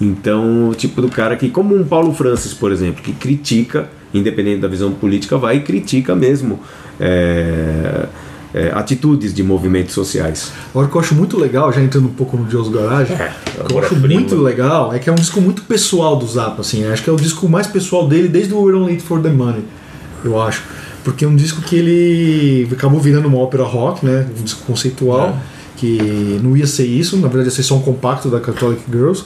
Então, o tipo do cara que, como um Paulo Francis, por exemplo, que critica, independente da visão política, vai e critica mesmo é, é, atitudes de movimentos sociais. Agora o que eu acho muito legal, já entrando um pouco no Joe's Garage, o que eu acho muito legal é que é um disco muito pessoal do Zappa, assim, acho que é o disco mais pessoal dele desde o We're Only For The Money, eu acho. Porque é um disco que ele acabou virando uma ópera rock, né? Um disco conceitual, que não ia ser isso, na verdade ia ser só um compacto da Catholic Girls.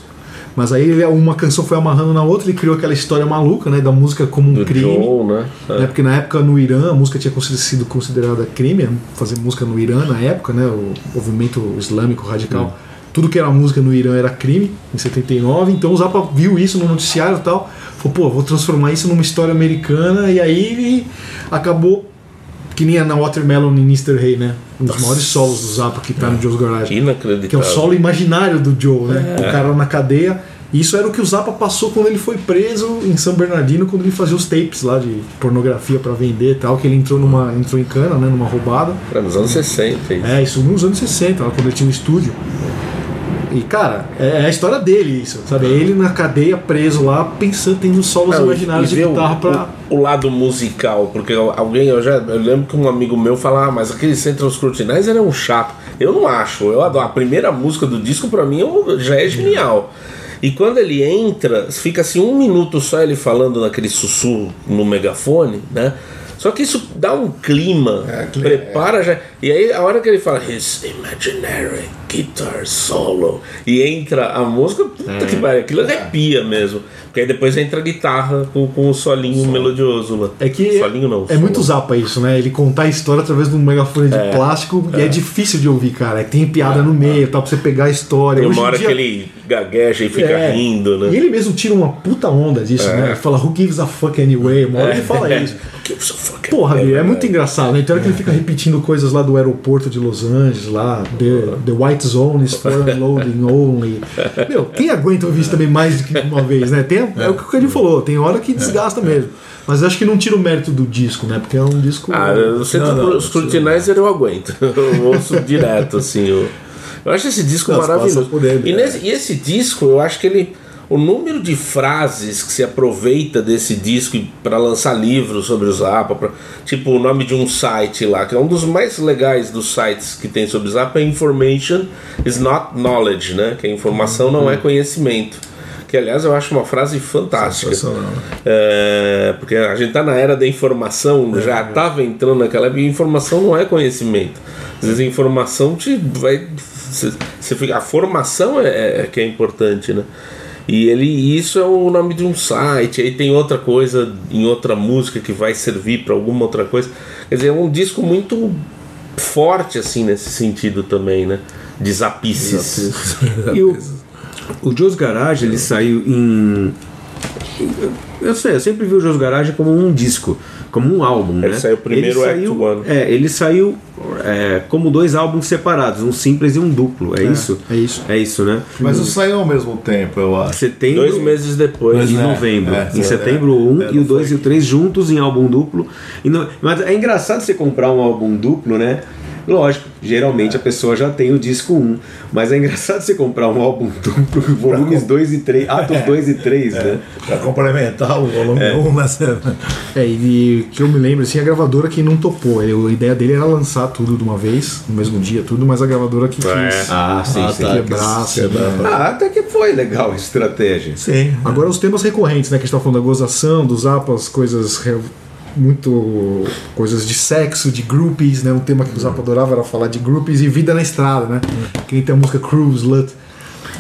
Mas aí ele- uma canção foi amarrando na outra, ele criou aquela história maluca, né? Da música como um Do crime. Joe, né? né, Porque na época no Irã a música tinha sido considerada crime, fazer música no Irã na época, né, o movimento islâmico radical. Tudo que era música no Irã era crime, em 79. Então o Zappa viu isso no noticiário e tal. Falou, pô, vou transformar isso numa história americana. E aí ele acabou, que nem na Watermelon e Mr. Hay, né? Um dos maiores solos do Zappa que tá no Joe's Garage. Que é Inacreditável. o solo imaginário do Joe, né? O cara na cadeia. E isso era o que o Zappa passou quando ele foi preso em São Bernardino, quando ele fazia os tapes lá de pornografia pra vender e tal, que ele entrou numa entrou em cana, né, numa roubada. Era nos anos 60. isso. É, isso nos anos 60, lá quando ele tinha um estúdio. E cara, é é a história dele isso, sabe? É ele na cadeia preso lá, pensando, tendo solos Não, imaginários e de o- guitarra pra. o, o lado musical, porque alguém, eu já eu lembro que um amigo meu falava, ah, mas aquele Central Scrutinizer é um chato. Eu não acho, eu adoro. A primeira música do disco pra mim é já é genial. E quando ele entra, fica assim um minuto só ele falando naquele sussurro no megafone, né? Só que isso dá um clima, É, cli- prepara já. E aí a hora que ele fala His imaginary guitar solo e entra a música, puta que pariu, aquilo arrepia mesmo. Porque aí depois entra a guitarra com, com o solinho melodioso lá. É que solinho não. é solo. muito Zappa isso, né? Ele contar a história através de um megafone de plástico e é difícil de ouvir, cara. É Tem piada no meio, tá, pra você pegar a história. Tem uma hora dia- que ele gagueja e fica É. rindo, né? E ele mesmo tira uma puta onda disso, né? Ele fala, who gives a fuck anyway? Uma hora ele fala isso. Porra, é muito engraçado, né? Então hora que ele fica repetindo coisas lá do aeroporto de Los Angeles, lá, the, the White Zone is for [laughs] unloading only. Meu, quem aguenta ouvir isso também mais do que uma vez, né? Tem, é o que ele falou, tem hora que desgasta mesmo. Mas eu acho que não tira o mérito do disco, né? Porque é um disco. Ah, o Scrutinizer eu aguento. [laughs] Eu ouço direto, assim. Eu, eu acho esse disco Não, maravilhoso. ele, e, é. nesse- e esse disco, eu acho que ele. O número de frases que se aproveita desse disco para lançar livros sobre o Zappa, pra- tipo o nome de um site lá, que é um dos mais legais dos sites que tem sobre o Zappa, é Information is not knowledge, né? Que a informação não Uhum. é conhecimento. Que aliás eu acho uma frase fantástica. Sensacional. É, porque a gente tá na era da informação, já estava entrando naquela época, e informação não é conhecimento. Às vezes a informação te vai. Você, você fica, a formação é, é que é importante, né? E ele, isso é o nome de um site, aí tem outra coisa em outra música que vai servir para alguma outra coisa. Quer dizer, é um disco muito forte assim nesse sentido também, né? De zapices. E o, Joe's Garage ele saiu em. Eu sei, eu sempre vi o Joe's Garage como um disco, como um álbum, Ele né? saiu primeiro ele Act saiu, One. É, ele saiu é, como dois álbuns separados, um simples e um duplo, é, isso? é isso. É isso, né? Mas não saiu ao mesmo tempo, eu acho. Setembro Dois meses depois. em né? novembro. É, em é, setembro é, o 1 é, e o 2 foi. e o 3 juntos em álbum duplo. E não- mas é engraçado você comprar um álbum duplo, né? Lógico, geralmente a pessoa já tem o disco 1. Mas é engraçado você comprar um álbum [laughs] duplo, volumes 2 e 3, [laughs] atos 2 e 3, né? Pra complementar o volume 1, né? É, e que eu me lembro, assim, a gravadora que não topou. Ele- a ideia dele era lançar tudo de uma vez, no mesmo dia, tudo, mas a gravadora que quis É. Ah, sim, Ah, sim. quebrar, assim, Quebrar. né? Ah, até que foi legal a estratégia. Sim. Agora os temas recorrentes, né? Que a gente tá falando da gozação, dos apas, coisas muito coisas de sexo, de groupies, né? Um tema que o Zappa adorava era falar de groupies e vida na estrada, né? Que nem tem a música Cruise Lut.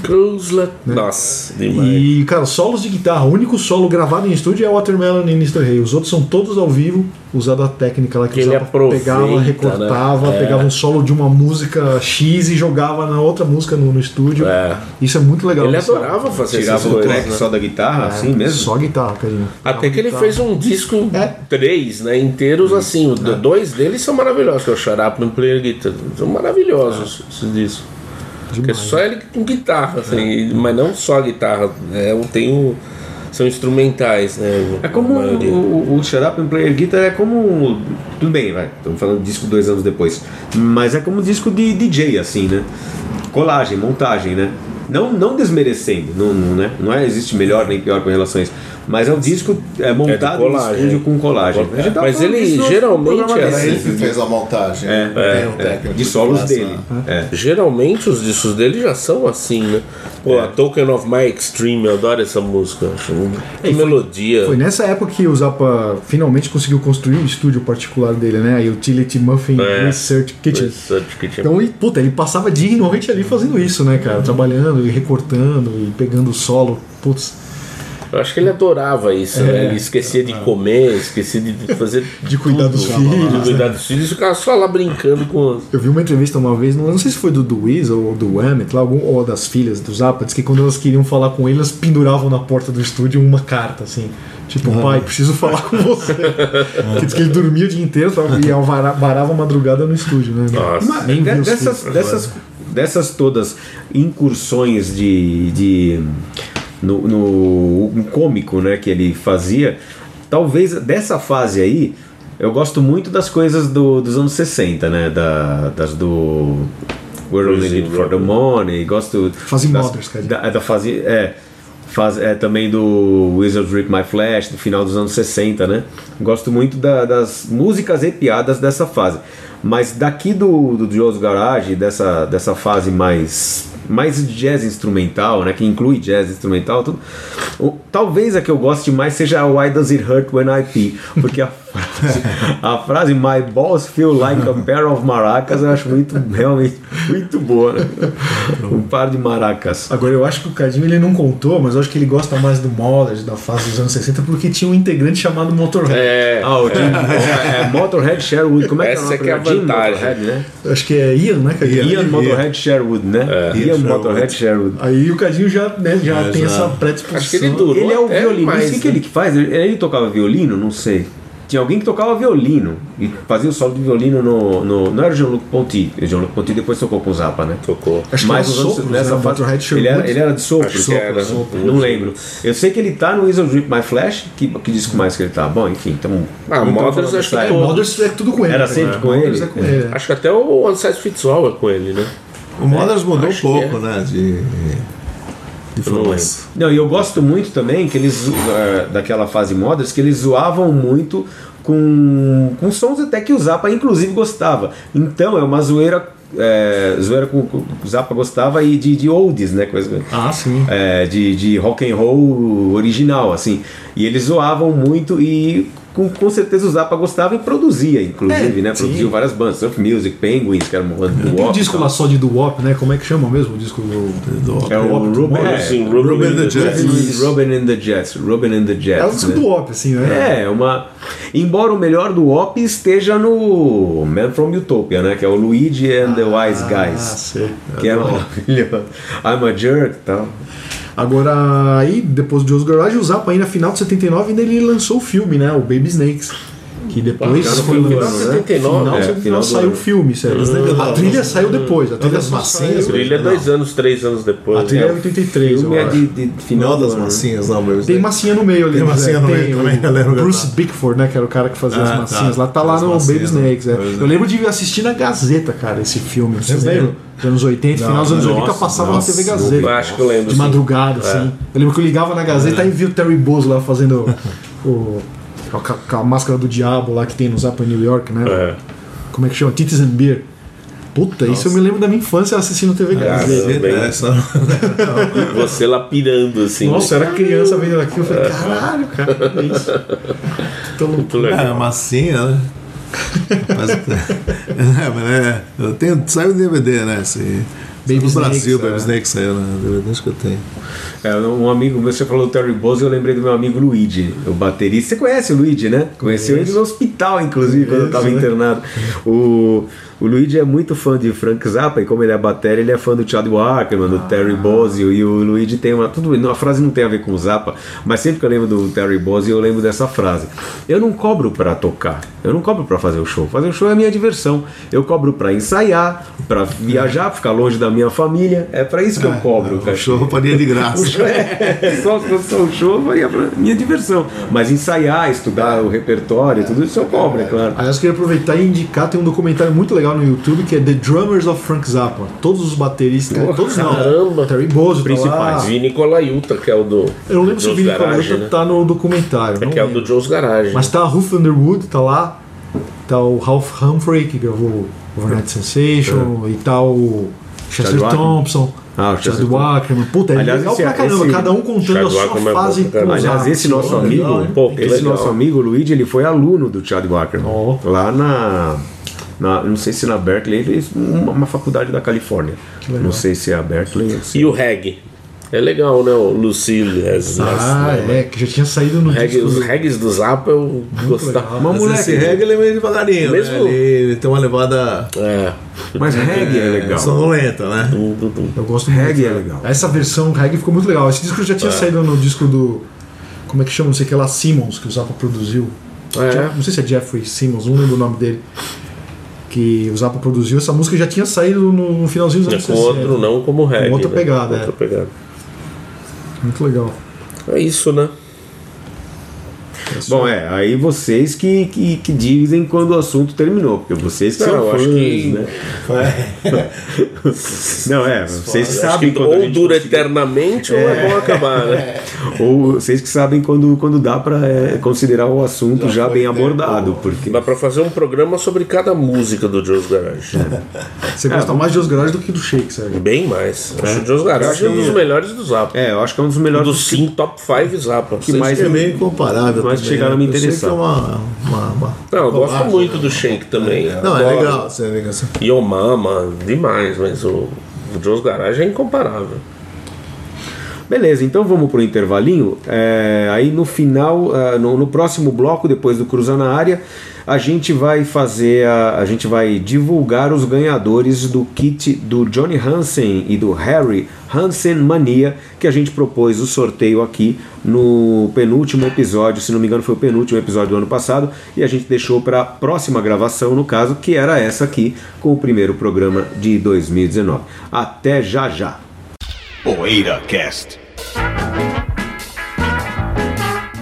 Cruzlet. Nossa, demais. E, cara, solos de guitarra, o único solo gravado em estúdio é Watermelon e Mr. Hay. Os outros são todos ao vivo, usando a técnica lá que, Que ele aproveita, pegava, recortava, né? É. pegava um solo de uma música X e jogava na outra música no, no estúdio. É. Isso é muito legal. Ele Esse- adorava fazer Tirava essas o track né? só da guitarra, assim mesmo? Só guitarra, carinho. Até que ele Guitarra. fez um disco, É. três, né? Inteiros assim. O- Dois deles são maravilhosos, que é o and Player Guitar. São maravilhosos esses discos. Porque é só ele com guitarra, assim, mas não só guitarra. É, tem o, são instrumentais, né? É como maioria. o, o Shut Up and Player Guitar é como. Tudo bem, vai. Estamos falando de disco dois anos depois. Mas é como disco de DJ, assim, né? Colagem, montagem, né? Não, não desmerecendo, não, não, né? não é, existe melhor nem pior com relação a isso. Mas é um disco é, montado no colagem. estúdio com colagem. Gente tava Mas ele no geralmente é desse. ele fez a montagem. É, Tem é, um é, de solos dele. É. Geralmente os discos dele já são assim, né? Pô, a Token of My Extreme, eu adoro essa música. Um- que melodia. Foi nessa época que o Zappa finalmente conseguiu construir o estúdio particular dele, né? A Utility Muffin É. Research Kitchen. Research Kitchen. Então, e, puta, ele passava dia e noite ali fazendo isso, né, cara? Trabalhando e recortando e pegando o solo. Putz, Eu acho que ele adorava isso, né? Ele esquecia de comer, esquecia de fazer. [laughs] de cuidar dos de filhos. cuidar dos filhos e ficava só lá brincando com os. Eu vi uma entrevista uma vez, não, não sei se foi do, Weasel ou do Emmett, lá, algum, ou das filhas do Zappa, diz que quando elas queriam falar com ele, elas penduravam na porta do estúdio uma carta, assim. Tipo, pai, preciso falar com você. [laughs] que diz que ele dormia o dia inteiro tava, e varava a madrugada no estúdio, né? Nossa. Mas Nem dessas, dessas, dessas todas incursões de, de no, no- no cômico né, que ele fazia, talvez dessa fase aí, eu gosto muito das coisas do- dos anos 60, né? Da, das do We're Only Need for the. Money, gosto Fase Mothers, cara. da, da fase, é, faz, é, também do Wizard Rip My Flash, do final dos anos 60, né? Gosto muito da- das músicas e piadas dessa fase. Mas daqui do, do Joe's Garage, dessa, dessa fase mais mais jazz instrumental, né, que inclui jazz instrumental, tudo. talvez a que eu goste mais seja Why Does It Hurt When I Pee, porque a [laughs] a frase My balls feel like a pair of maracas eu acho muito realmente muito boa, né? um par de maracas. Agora, eu acho que o Cadinho ele não contou, mas eu acho que ele gosta mais do Mothers, da fase dos anos 60, porque tinha um integrante chamado Motorhead. É. Ah, o Jim, é, é Motorhead Sherwood, como é que Essa é o que é a nome? Jim vantagem. Motorhead, né? Acho que é Ian, né, Cadinho? Ian Motorhead Sherwood, né? Ian Ian Motorhead Sherwood. Aí o Cadinho já, né, já É, tem já. essa predisposição. Acho que ele durou. Ele é o até violinista. mais, o que né? ele que faz? Ele, ele tocava violino? Não sei. Tinha alguém que tocava violino e fazia o solo de violino no. no não era o Jean-Luc Ponty. O Jean-Luc Ponty depois tocou com o Zappa, né? Tocou. Acho que Mas era os anos- sopros, nessa né? O fase, ele, era, ele era de sopro. Que era. sopro, Não lembro. Eu sei que ele tá no Wizard Rip My Flash. Que, que disco mais que ele tá? Bom, enfim. Então, Ah, Mothers acho que É. Mothers é tudo com ele. Era sempre com Mothers ele? É com ele. é. Acho que até o One Size Fits All é com ele, né? O Mothers mudou um que pouco, é. né? De, de formação. Não, e eu gosto muito também que eles, eh, daquela fase modas, que eles zoavam muito com, com sons até que o Zappa inclusive gostava. Então é uma zoeira, é, zoeira com, com o Zappa gostava e de, de oldies, né? Coisa, Ah, sim. é, de, de rock and roll original, assim. E eles zoavam muito e com, com certeza o Zappa gostava e produzia, inclusive, É, né? sim. Produziu várias bandas, Surf Music, Penguins, que era uma banda do Tem um Wop, disco lá só de doo-wop, né? Como é que chama mesmo o disco do... É o Ruben, é, Sim, Ruben Ruben and the Jets. Jets. Robin and the Jets. Robin and the Jets. É um disco né? do-wop, assim, né? É, uma. Embora o melhor do Op esteja no Man from Utopia, né? Que é o Luigi and the Wise Ah, Guys. sei. Que é maravilhoso. I'm a jerk e tal. Agora, aí, depois do Joe's Garage, o Zappa aí na final de 79 ainda ele lançou o filme, né? O Baby Snakes. Que depois Ah, foi no final lançado, de né? 79, Final é, 79 final do saiu o filme, sério. A trilha saiu depois. A trilha das massinhas, saiu- Trilha é dois anos, três anos depois. A trilha é né? 83, filme eu é de, de final Final das massinhas, não, Baby Tem Snake. massinha no meio ali. Tem né? massinha no meio também, Bruce Bickford, né? Que era o cara que fazia Ah, as tá. massinhas lá. Tá lá no Baby Snakes. é. É. Eu lembro de assistir na Gazeta, cara, esse filme. Vocês É lembram? Dos anos 80, final dos anos 80 nossa, passava nossa, na TV Eu Gazeta. acho que eu lembro. De madrugada, assim. Eu lembro que eu ligava na Gazeta e vi o Terry Bozo lá fazendo [laughs] o. Com a, com a máscara do diabo lá que tem no Zappa em New York, né? É. Como é que chama? Titties and Beer. Puta, isso eu me lembro da minha infância assistindo TV Gazeta. Bem. Essa- [laughs] Você lá pirando, assim. Nossa, eu era criança vendo aquilo. Eu falei, caralho, cara, é isso. [laughs] Tô louco. É, massinha, né? [laughs] Mas, é, mas é, eu tenho, saiu o DVD, né? Esse, Baby no Snakes, Brasil, é. Baby Snake saiu, né? DVD acho que eu tenho. É, um amigo, você falou do Terry Bozo, eu lembrei do meu amigo Luigi, o baterista. Você conhece o Luigi, né? Conheceu ele no hospital, inclusive, quando eu estava né? internado. O, o Luigi é muito fã de Frank Zappa, e como ele é bateria, ele é fã do Chad Wackerman, do Terry Bozzio, e o Luigi tem uma. Tudo, bem, a frase não tem a ver com o Zappa, mas sempre que eu lembro do Terry Bozzio, eu lembro dessa frase. Eu não cobro para tocar, eu não cobro para fazer o show. Fazer o show é a minha diversão. Eu cobro para ensaiar, para viajar, ficar longe da, minha família. É pra isso que eu cobro, O cara. show faria de graça. [laughs] É, só se fosse só um show, faria pra minha diversão. Mas ensaiar, estudar o repertório, tudo isso eu cobro, é claro. Aliás, eu queria aproveitar e indicar, tem um documentário muito legal no YouTube que é The Drummers of Frank Zappa. Todos os bateristas, todos não. caramba. Terry Bozzio tá Principais. lá. Vini Colaiuta, que é o do. Eu não lembro se o Joe's Vini Garage, Colaiuta né? tá no documentário. É não que é o do Joe's Garage. Mas tá a Ruth Underwood, tá lá. Tá o Ralph Humphrey, que gravou Overnight Sensation. E tá o Chester Chad. Thompson. Ah, o Chester Wackerman. Puta, é Aliás, legal esse- pra caramba. esse- Cada um contando Chad a sua é fase caramba. os Aliás, esse nosso Legal, amigo? Pô, que esse legal. nosso amigo Luigi, ele foi aluno do Chad Wackerman. Ó. Lá na, na- Não sei se na Berkeley, ele fez uma, uma faculdade da Califórnia. Não sei se é a Berkeley se E o reggae. É legal, né? O Lucille. As, Ah, as- é, que já tinha saído no reggae- disco os do- reggae do Zappa eu gostava. Mas moleque, esse reggae ele é meio devagarinho, Mesmo- né? Ele, ele tem uma levada É. Mas reggae é legal. sonolenta, né? Eu gosto muito. Reggae é legal. Essa versão reggae ficou muito legal. Esse disco já tinha saído no disco do. Como é que chama? Não sei o que lá, Simmons, que o Zappa produziu. É. Não sei se é Jeffrey Simmons, não lembro o nome dele. Que o Zappa produziu. Essa música já tinha saído no, finalzinho dos É anos com 60. outro, não como reggae. outra né? pegada, Outra é. pegada. Muito legal. É isso, né? Bom, é, aí vocês que, que, que dizem quando o assunto terminou, porque vocês que Não, são eu fãs, [laughs] acho que- né? Não, é, vocês que sabem que quando a ou gente dura conseguir- eternamente ou é bom acabar, né? [laughs] Ou vocês que sabem quando, quando dá pra é, considerar o assunto já, bem abordado, porque Dá pra fazer um programa sobre cada música do Joe's Garage. Você gosta mais de Os Garage do que do Shake, Sérgio? Bem mais. Acho o Joe's Garage um dos melhores do Zappa. é, eu acho que é um dos Um melhores dos cinco top 5 Zappa. que mais É meio incomparável. Mas também, chegaram a né? me interessar. é uma, uma, uma- Não, eu gosto bobagem, muito né? do Shake também. Não, é legal. Você é legal. assim. Yo Mama, demais, mas o, o Joe's Garage é incomparável. Beleza, então vamos pro intervalinho. É, aí no final, ah, no, no próximo bloco, depois do Cruza na Área, a gente vai fazer, a, a gente vai divulgar os ganhadores do kit do Johnny Hansen e do Harry Hansen Mania, que a gente propôs o sorteio aqui no penúltimo episódio, se não me engano foi o penúltimo episódio do ano passado, e a gente deixou para a próxima gravação, no caso, que era essa aqui, com o primeiro programa de 2019. Até já já! PoeiraCast.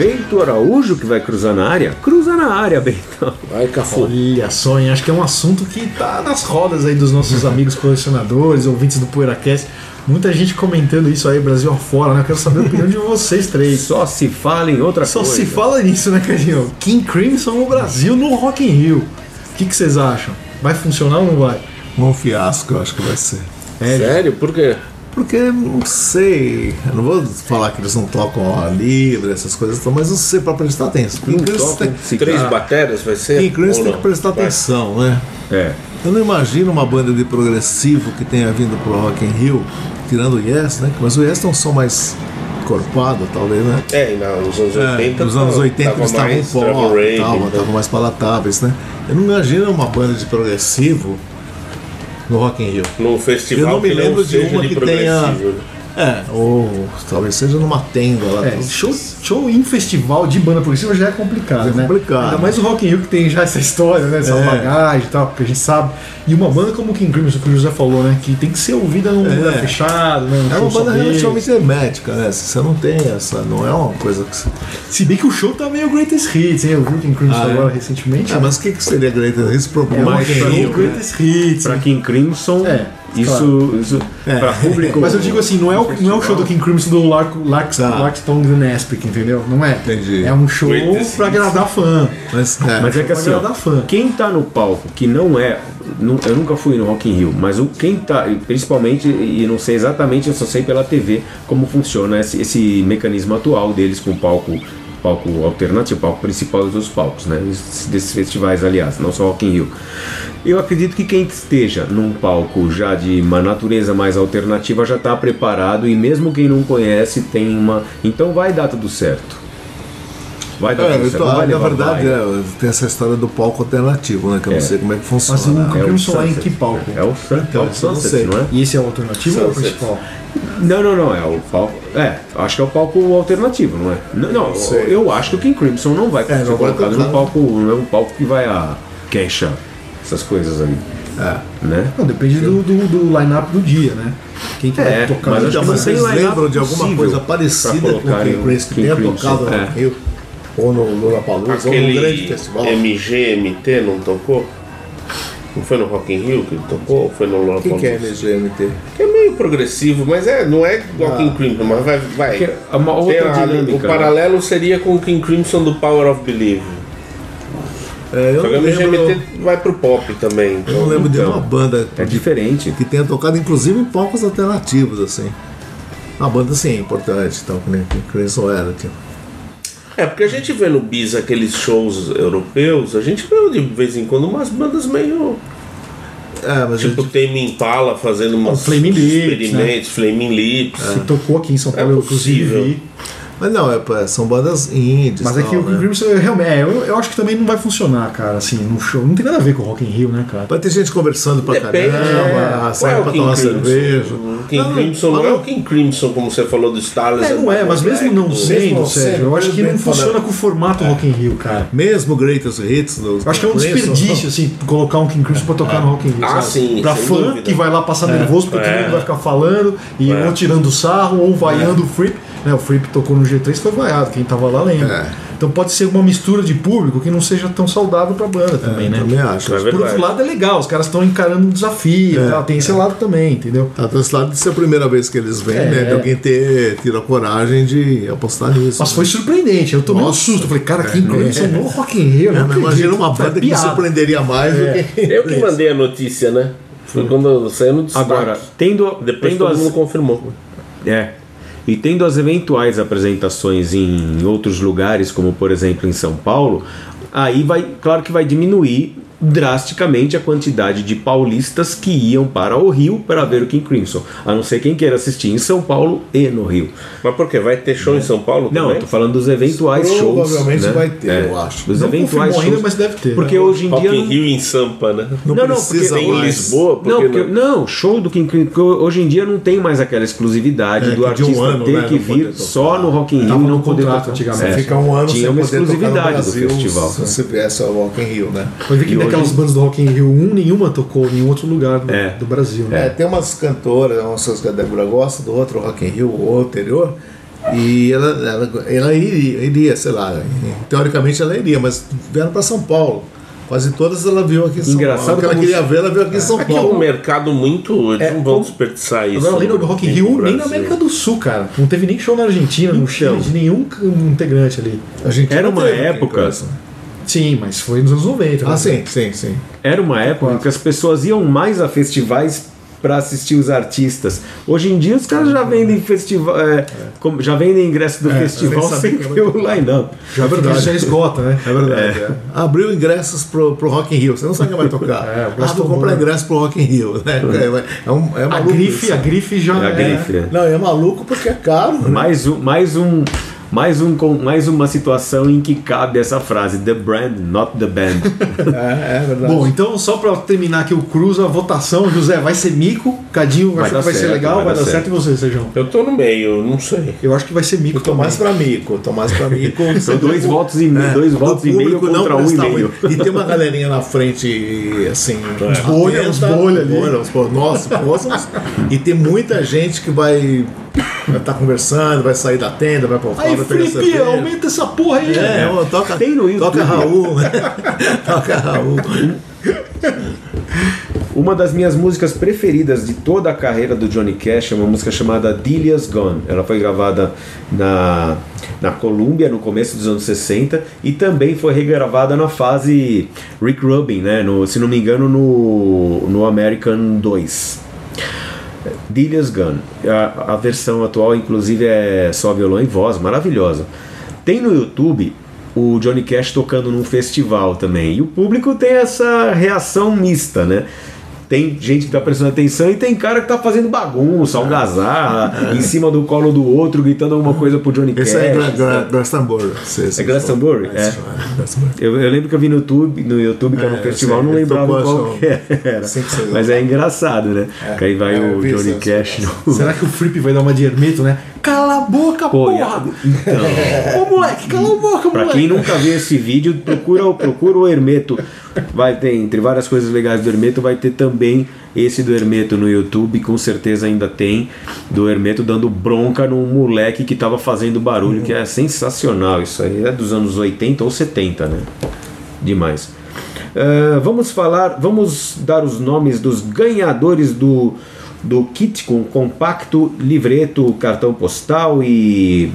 Bento Araújo que vai cruzar na área? Cruza na área, Bento. Vai, Cafu. Olha só, hein? acho que é um assunto que tá nas rodas aí dos nossos amigos colecionadores, ouvintes do PoeiraCast. Muita gente comentando isso aí, Brasil afora, né? Eu quero saber a opinião de vocês três. Só se fala em outra Só coisa. se fala nisso, né, Cadinho? King Crimson no Brasil no Rock in Rio. O que, que vocês acham? Vai funcionar ou não vai? Um fiasco, eu acho que vai ser. Sério? Por quê? Porque, não sei, eu não vou falar que eles não tocam a livre, essas coisas, mas não sei pra prestar atenção. King Crimson tem, Três baterias vai ser? Ou tem não? que prestar Vai. atenção, né? É. Eu não imagino uma banda de progressivo que tenha vindo pro Rock in Rio, tirando o Yes, né? Mas o Yes tem um som mais corpado, talvez, né? É, não, nos anos 80. É, nos anos 80 tava eles estavam pop, estavam né? estavam mais palatáveis, né? Eu não imagino uma banda de progressivo no Rock in Rio. Num festival Eu não me lembro de seja uma que tenha-? É, ou talvez seja numa tenda lá. É, show, show em festival de banda progressiva já é complicado, É né? complicado. Ainda mais o Rock in Rio que tem já essa história, né? Essa É. bagagem e tal, que a gente sabe. E uma banda como o King Crimson, que o José falou, né? Que tem que ser ouvida num É. lugar fechado, né? Um É uma banda relativamente hermética, né? Você não tem essa, não é uma coisa que. você- Se bem que o show tá meio Greatest Hits, hein? Eu vi o King Crimson Ah, é? agora recentemente. Ah, mas o que, que seria Great Esse é problema um mais show né? Greatest Hits. Pra King Crimson, É, isso, claro. isso É. pra público. Mas eu digo assim, não é o, não é o show do King Crimson do Lark, Lark, Tá. Lark and Aspic, entendeu? Não é. Entendi. É um show pra agradar fã. Mas, é, Mas é que assim, ó, fã. quem tá no palco que não é. Eu nunca fui no Rock in Rio, mas o, quem tá, principalmente, e não sei exatamente, eu só sei pela TV como funciona esse, esse mecanismo atual deles com o palco palco alternativo, palco principal dos palcos, né? Desses festivais, aliás, não só Rock in Rio. Eu acredito que quem esteja num palco já de uma natureza mais alternativa já está preparado e mesmo quem não conhece tem uma. Então vai dar tudo certo. Vai dar É, tudo eu certo. não vai na levar verdade, vai. é, tem essa história do palco alternativo, né? Que eu É. não sei como é que Mas funciona. o É o Crimson lá em Sunset. que palco? É o Sun, Então, é o isso eu não Sunset, sei. não é? E esse é o alternativo ou é o Sunset. principal? Não, não, não, é o palco. É, acho que é o palco alternativo, não é? Não, não sei. eu acho que o King Crimson não vai É, ser não colocado no palco, não é um palco que vai a queixa, essas coisas ali, É. né? Não, depende do, do, do line-up do dia, né? Quem que É, vai tocar mas não tem vocês lembram de alguma coisa parecida com o King Crimson que tenha tocado no é. Rio? Ou no Lollapalooza, ou num grande Aquele festival? MGMT não tocou? Não foi no Rock in Rio que ele tocou? Ou foi no O que, Lollapalooza? que é MGMT? Que é meio progressivo, mas é, não é igual King Crimson, mas vai. vai. Que é uma outra Tem a- dinâmica, o né? paralelo seria com o King Crimson do Power of Belief. É, eu, Só que o MGMT vai pro pop também. eu Então, não lembro de Então, uma banda É diferente. que tenha tocado, inclusive, em palcos alternativos, assim. Uma banda, sim, importante, então, que nem King Crimson era. Tipo. É, porque a gente vê no Bis aqueles shows europeus, a gente vê de vez em quando umas bandas meio. É, mas Tipo, eu, Tame Impala fazendo umas Flaming Lips, experimentos, Flaming Lips. Que tocou aqui em São Paulo, É eu, inclusive. Mas não, é, são bandas indies. Mas é que o King né? Crimson, eu, realmente, é, eu, eu acho que também não vai funcionar, cara, assim, no show. Não tem nada a ver com o Rock in Rio, né, cara? Vai ter gente conversando pra Depende, caramba, é. Sai é pra King tomar Crimson? cerveja. O King Não, Crimson não é o King Crimson, como você falou do Starless. É, não é, mas mesmo não sendo, não Sérgio, eu acho que não funciona falando- com o formato Rock in Rio, cara. Mesmo Greatest Hits do Eu acho que é um desperdício, assim, colocar um King Crimson pra tocar no Rock in Rio, Ah, sabe? sim, Pra fã dúvida. que vai lá passar nervoso porque É. todo mundo vai ficar falando e É. ou tirando sarro ou vaiando o Fripp. Né, o Fripp tocou no G3 foi vaiado, quem tava lá lembra. É. Então pode ser uma mistura de público que não seja tão saudável pra banda também, né? Também acho. É Por verdade. outro lado é legal, os caras estão encarando um desafio, É. tal, tem esse lado também, entendeu? Tá desse lado de ser a primeira vez que eles vêm, É. né? De alguém ter tido a coragem de apostar nisso. Mas né? foi surpreendente, eu tomei um Nossa. susto. Eu falei, cara, King Crimson no Rock in Rio, É, imagina uma banda que me surpreenderia mais do que. Eu que mandei a notícia, né? Foi quando saiu no destaque. Agora, tendo, Depois tendo todo as, mundo confirmou. É. E tendo as eventuais apresentações em outros lugares, como por exemplo em São Paulo, aí vai, claro que vai diminuir drasticamente a quantidade de paulistas que iam para o Rio para ver o King Crimson, a não ser quem queira assistir em São Paulo e no Rio. Mas por quê? Vai ter show em São Paulo Não, eu também? tô falando dos eventuais shows. Provavelmente né? vai ter, É, eu acho. Dos Não eventuais shows. ainda, mas deve ter. Porque né? hoje em Rock dia. in não- Rio em Sampa, né? Não, Não, não, precisa porque Tem em mais. Lisboa, porque Não, porque- não, show do King Crimson. Hoje em dia não tem mais aquela exclusividade É, do que de um artista ano, ter né, que vir tocar. só no Rock in Rio e não no poder contrato tocar. antigamente. É. Fica um ano Tinha sem uma poder tocar no exclusividade do festival. Se você viesse ao Rock in Rio, né? Foi ver que Daquelas hoje- bandas do Rock in Rio 1, nenhuma tocou em nenhum outro lugar do, É. do Brasil. É, Né? tem umas cantoras, umas que a Débora gosta, do outro Rock in Rio, o anterior, e ela, ela, ela iria, iria, sei lá, teoricamente ela iria, mas vieram para São Paulo. Quase todas ela viu aqui em São Engraçado Paulo. O que ela queria ver, ela viu aqui em São Aqui é um Paulo. mercado muito. Eles É, não vão como- desperdiçar isso. Agora, além do Rock in Rio, nem na América do Sul, cara. Não teve nem show na Argentina, no Chile, de nenhum integrante ali. A gente Era não uma teve aqui, época- coisa. Sim, mas foi nos anos 90. né? Ah, sim, sim, sim. Era uma época que as pessoas iam mais a festivais para assistir os artistas. Hoje em dia os caras já vendem festival, é, como- já vendem ingresso do festival sem ter vai o line-up. Já, verdade. já esgota, né? É verdade. é. Abriu ingressos pro, pro Rock in Rio. Você não sabe quem vai tocar. [laughs] É, o ah, vou comprar ingresso pro Rock in Rio. Né? É, é, um, é A maluco grife, isso. a grife já É a grife, né? Não, é maluco porque é caro. né? Mais um, mais um, mais um, com- mais uma situação em que cabe essa frase: the brand, not the band. [laughs] É, é verdade. Bom, então só pra terminar aqui o Cruz, a votação, José, vai ser mico, Cadinho Vai vai ser certo, legal, vai vai, dar dar certo. certo. e você, Sejão? Eu tô no meio, não sei. Eu acho que vai ser mico Eu tô mais pra mico, tô mais pra mico. [laughs] São dois votos e meio, dois do votos e meio contra um e meio. E tem uma galerinha na frente, assim, Uns bolha, uns bolha ali. bolha, uns bolha. Nossa, nossa, [laughs] e tem muita gente que vai vai estar conversando, vai sair da tenda, vai pra fora, vai pegar Felipe, aumenta essa porra aí. É, ó, toca, Tem no YouTube. toca Raul, né? [laughs] toca Raul. Uma das minhas músicas preferidas de toda a carreira do Johnny Cash é uma música chamada Delia's Gone. Ela foi gravada na, na Columbia no começo dos anos 60 e também foi regravada na fase Rick Rubin, né? No, se não me engano, no, no American 2. Delia's Gone. A, a versão atual, inclusive, é só violão e voz, maravilhosa. Tem no YouTube o Johnny Cash tocando num festival também. E o público tem essa reação mista, né? Tem gente que tá prestando atenção e tem cara que tá fazendo bagunça, algazarra, em cima do colo do outro, gritando alguma coisa pro Johnny Esse Cash. é Gra- Gra- Glastonbury. É Glastonbury? É. Eu, eu lembro que eu vi no YouTube, no YouTube que era um É, festival, não lembrava qual era. Mas é engraçado, né? Que aí vai É, o Johnny Cash no. Será que o Flip vai dar uma de Hermeto, né? Cala a boca, Pô, porra! então. Ô moleque, cala a boca, Pra moleque! quem nunca viu esse vídeo, procura, o- procura o Hermeto. Vai ter, entre várias coisas legais do Hermeto, vai ter também esse do Hermeto no YouTube, com certeza ainda tem, do Hermeto dando bronca num moleque que tava fazendo barulho, que é sensacional. Isso aí é dos anos 80 ou 70, né? Demais. Ah, vamos falar, vamos dar os nomes dos ganhadores do, do kit com compacto, livreto, cartão postal e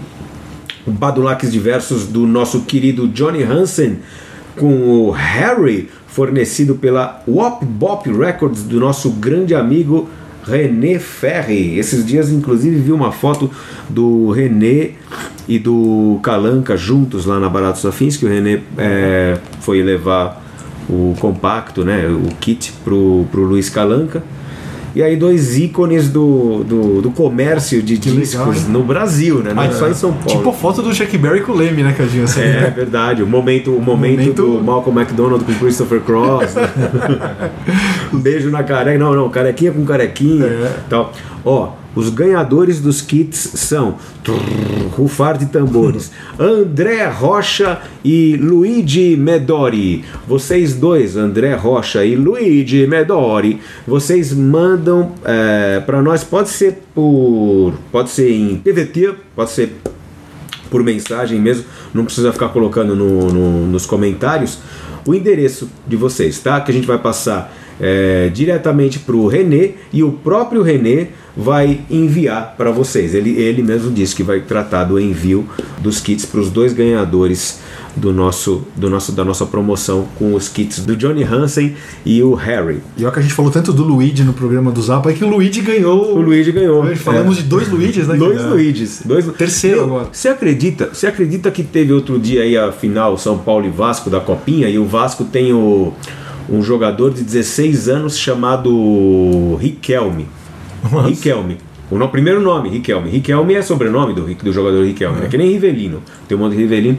badulaques diversos do nosso querido Johnny Hansen com o Harry, fornecido pela Wop Bop Records do nosso grande amigo René Ferri. Esses dias, inclusive, vi uma foto do René e do Calanca juntos lá na Baratos Afins, que o René é, foi levar o compacto, né, o kit pro, pro Luiz Calanca. E aí dois ícones do, do, do comércio de Que legal, discos hein? no Brasil, né? Não Ah, é só em São Paulo. Tipo a foto do Chuck Berry com o Leme, né, Cadinho? Assim, É né? verdade, o momento, o momento, Momento- do Malcolm McDonald com Christopher Cross. né? [laughs] Um Beijo na careca. Não, não, carequinha com carequinha. É. Tal. Ó, os ganhadores dos kits são trrr, rufar de tambores. [laughs] André Rocha e Luigi Medori. Vocês dois, André Rocha e Luigi Medori, vocês mandam é, para nós, pode ser por. Pode ser em PVT, pode ser por mensagem mesmo, não precisa ficar colocando no- no- nos comentários o endereço de vocês, tá? Que a gente vai passar é, diretamente para o Renê e o próprio Renê vai enviar para vocês. Ele, ele mesmo disse que vai tratar do envio dos kits para os dois ganhadores do nosso, do nosso, da nossa promoção com os kits do Johnny Hansen e o Harry. E olha que a gente falou tanto do Luigi no programa do Zapa, é que o Luigi ganhou. O Luigi ganhou. Falamos É. de dois Luigis, né? Dois. Luigis. Dois... Terceiro Meu, agora. Você acredita? Você acredita que teve outro dia aí a final São Paulo e Vasco da Copinha e o Vasco tem o, um jogador de 16 anos chamado Riquelme. Riquelme. O no- primeiro nome, Riquelme. Riquelme é sobrenome do, do jogador Riquelme. É. que nem Rivelino. Tem um monte de Rivelino.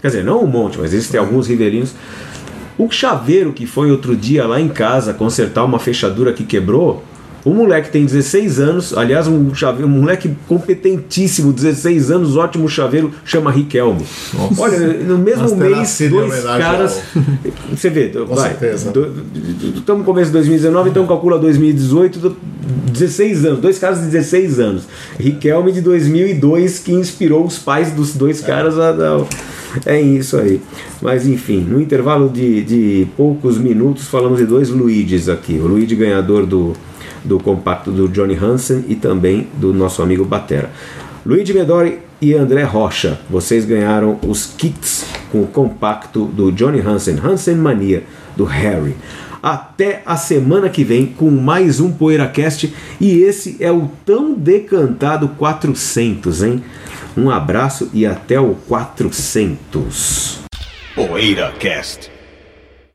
Quer dizer, não um monte, mas existem alguns Rivelinos. O chaveiro que foi outro dia lá em casa consertar uma fechadura que quebrou, o moleque tem 16 anos, aliás, um, chaveiro, um moleque competentíssimo, 16 anos, ótimo chaveiro, chama Riquelme. Olha, no mesmo mês, dois caras. Você vê, vai. certeza. Estamos no começo de 2019, então calcula 2018, do- 16 anos, dois caras de 16 anos. Riquelme de 2002, que inspirou os pais dos dois caras a dar. É isso aí. Mas enfim, no intervalo de, de poucos minutos, falamos de dois Luigis aqui. O Luigi ganhador do, do compacto do Johnny Hansen e também do nosso amigo Batera. Luigi Medori e André Rocha, vocês ganharam os kits com o compacto do Johnny Hansen, Hansen Mania, do Harry. Até a semana que vem com mais um PoeiraCast e esse é o tão decantado 400, hein? Um abraço e até o 400. PoeiraCast.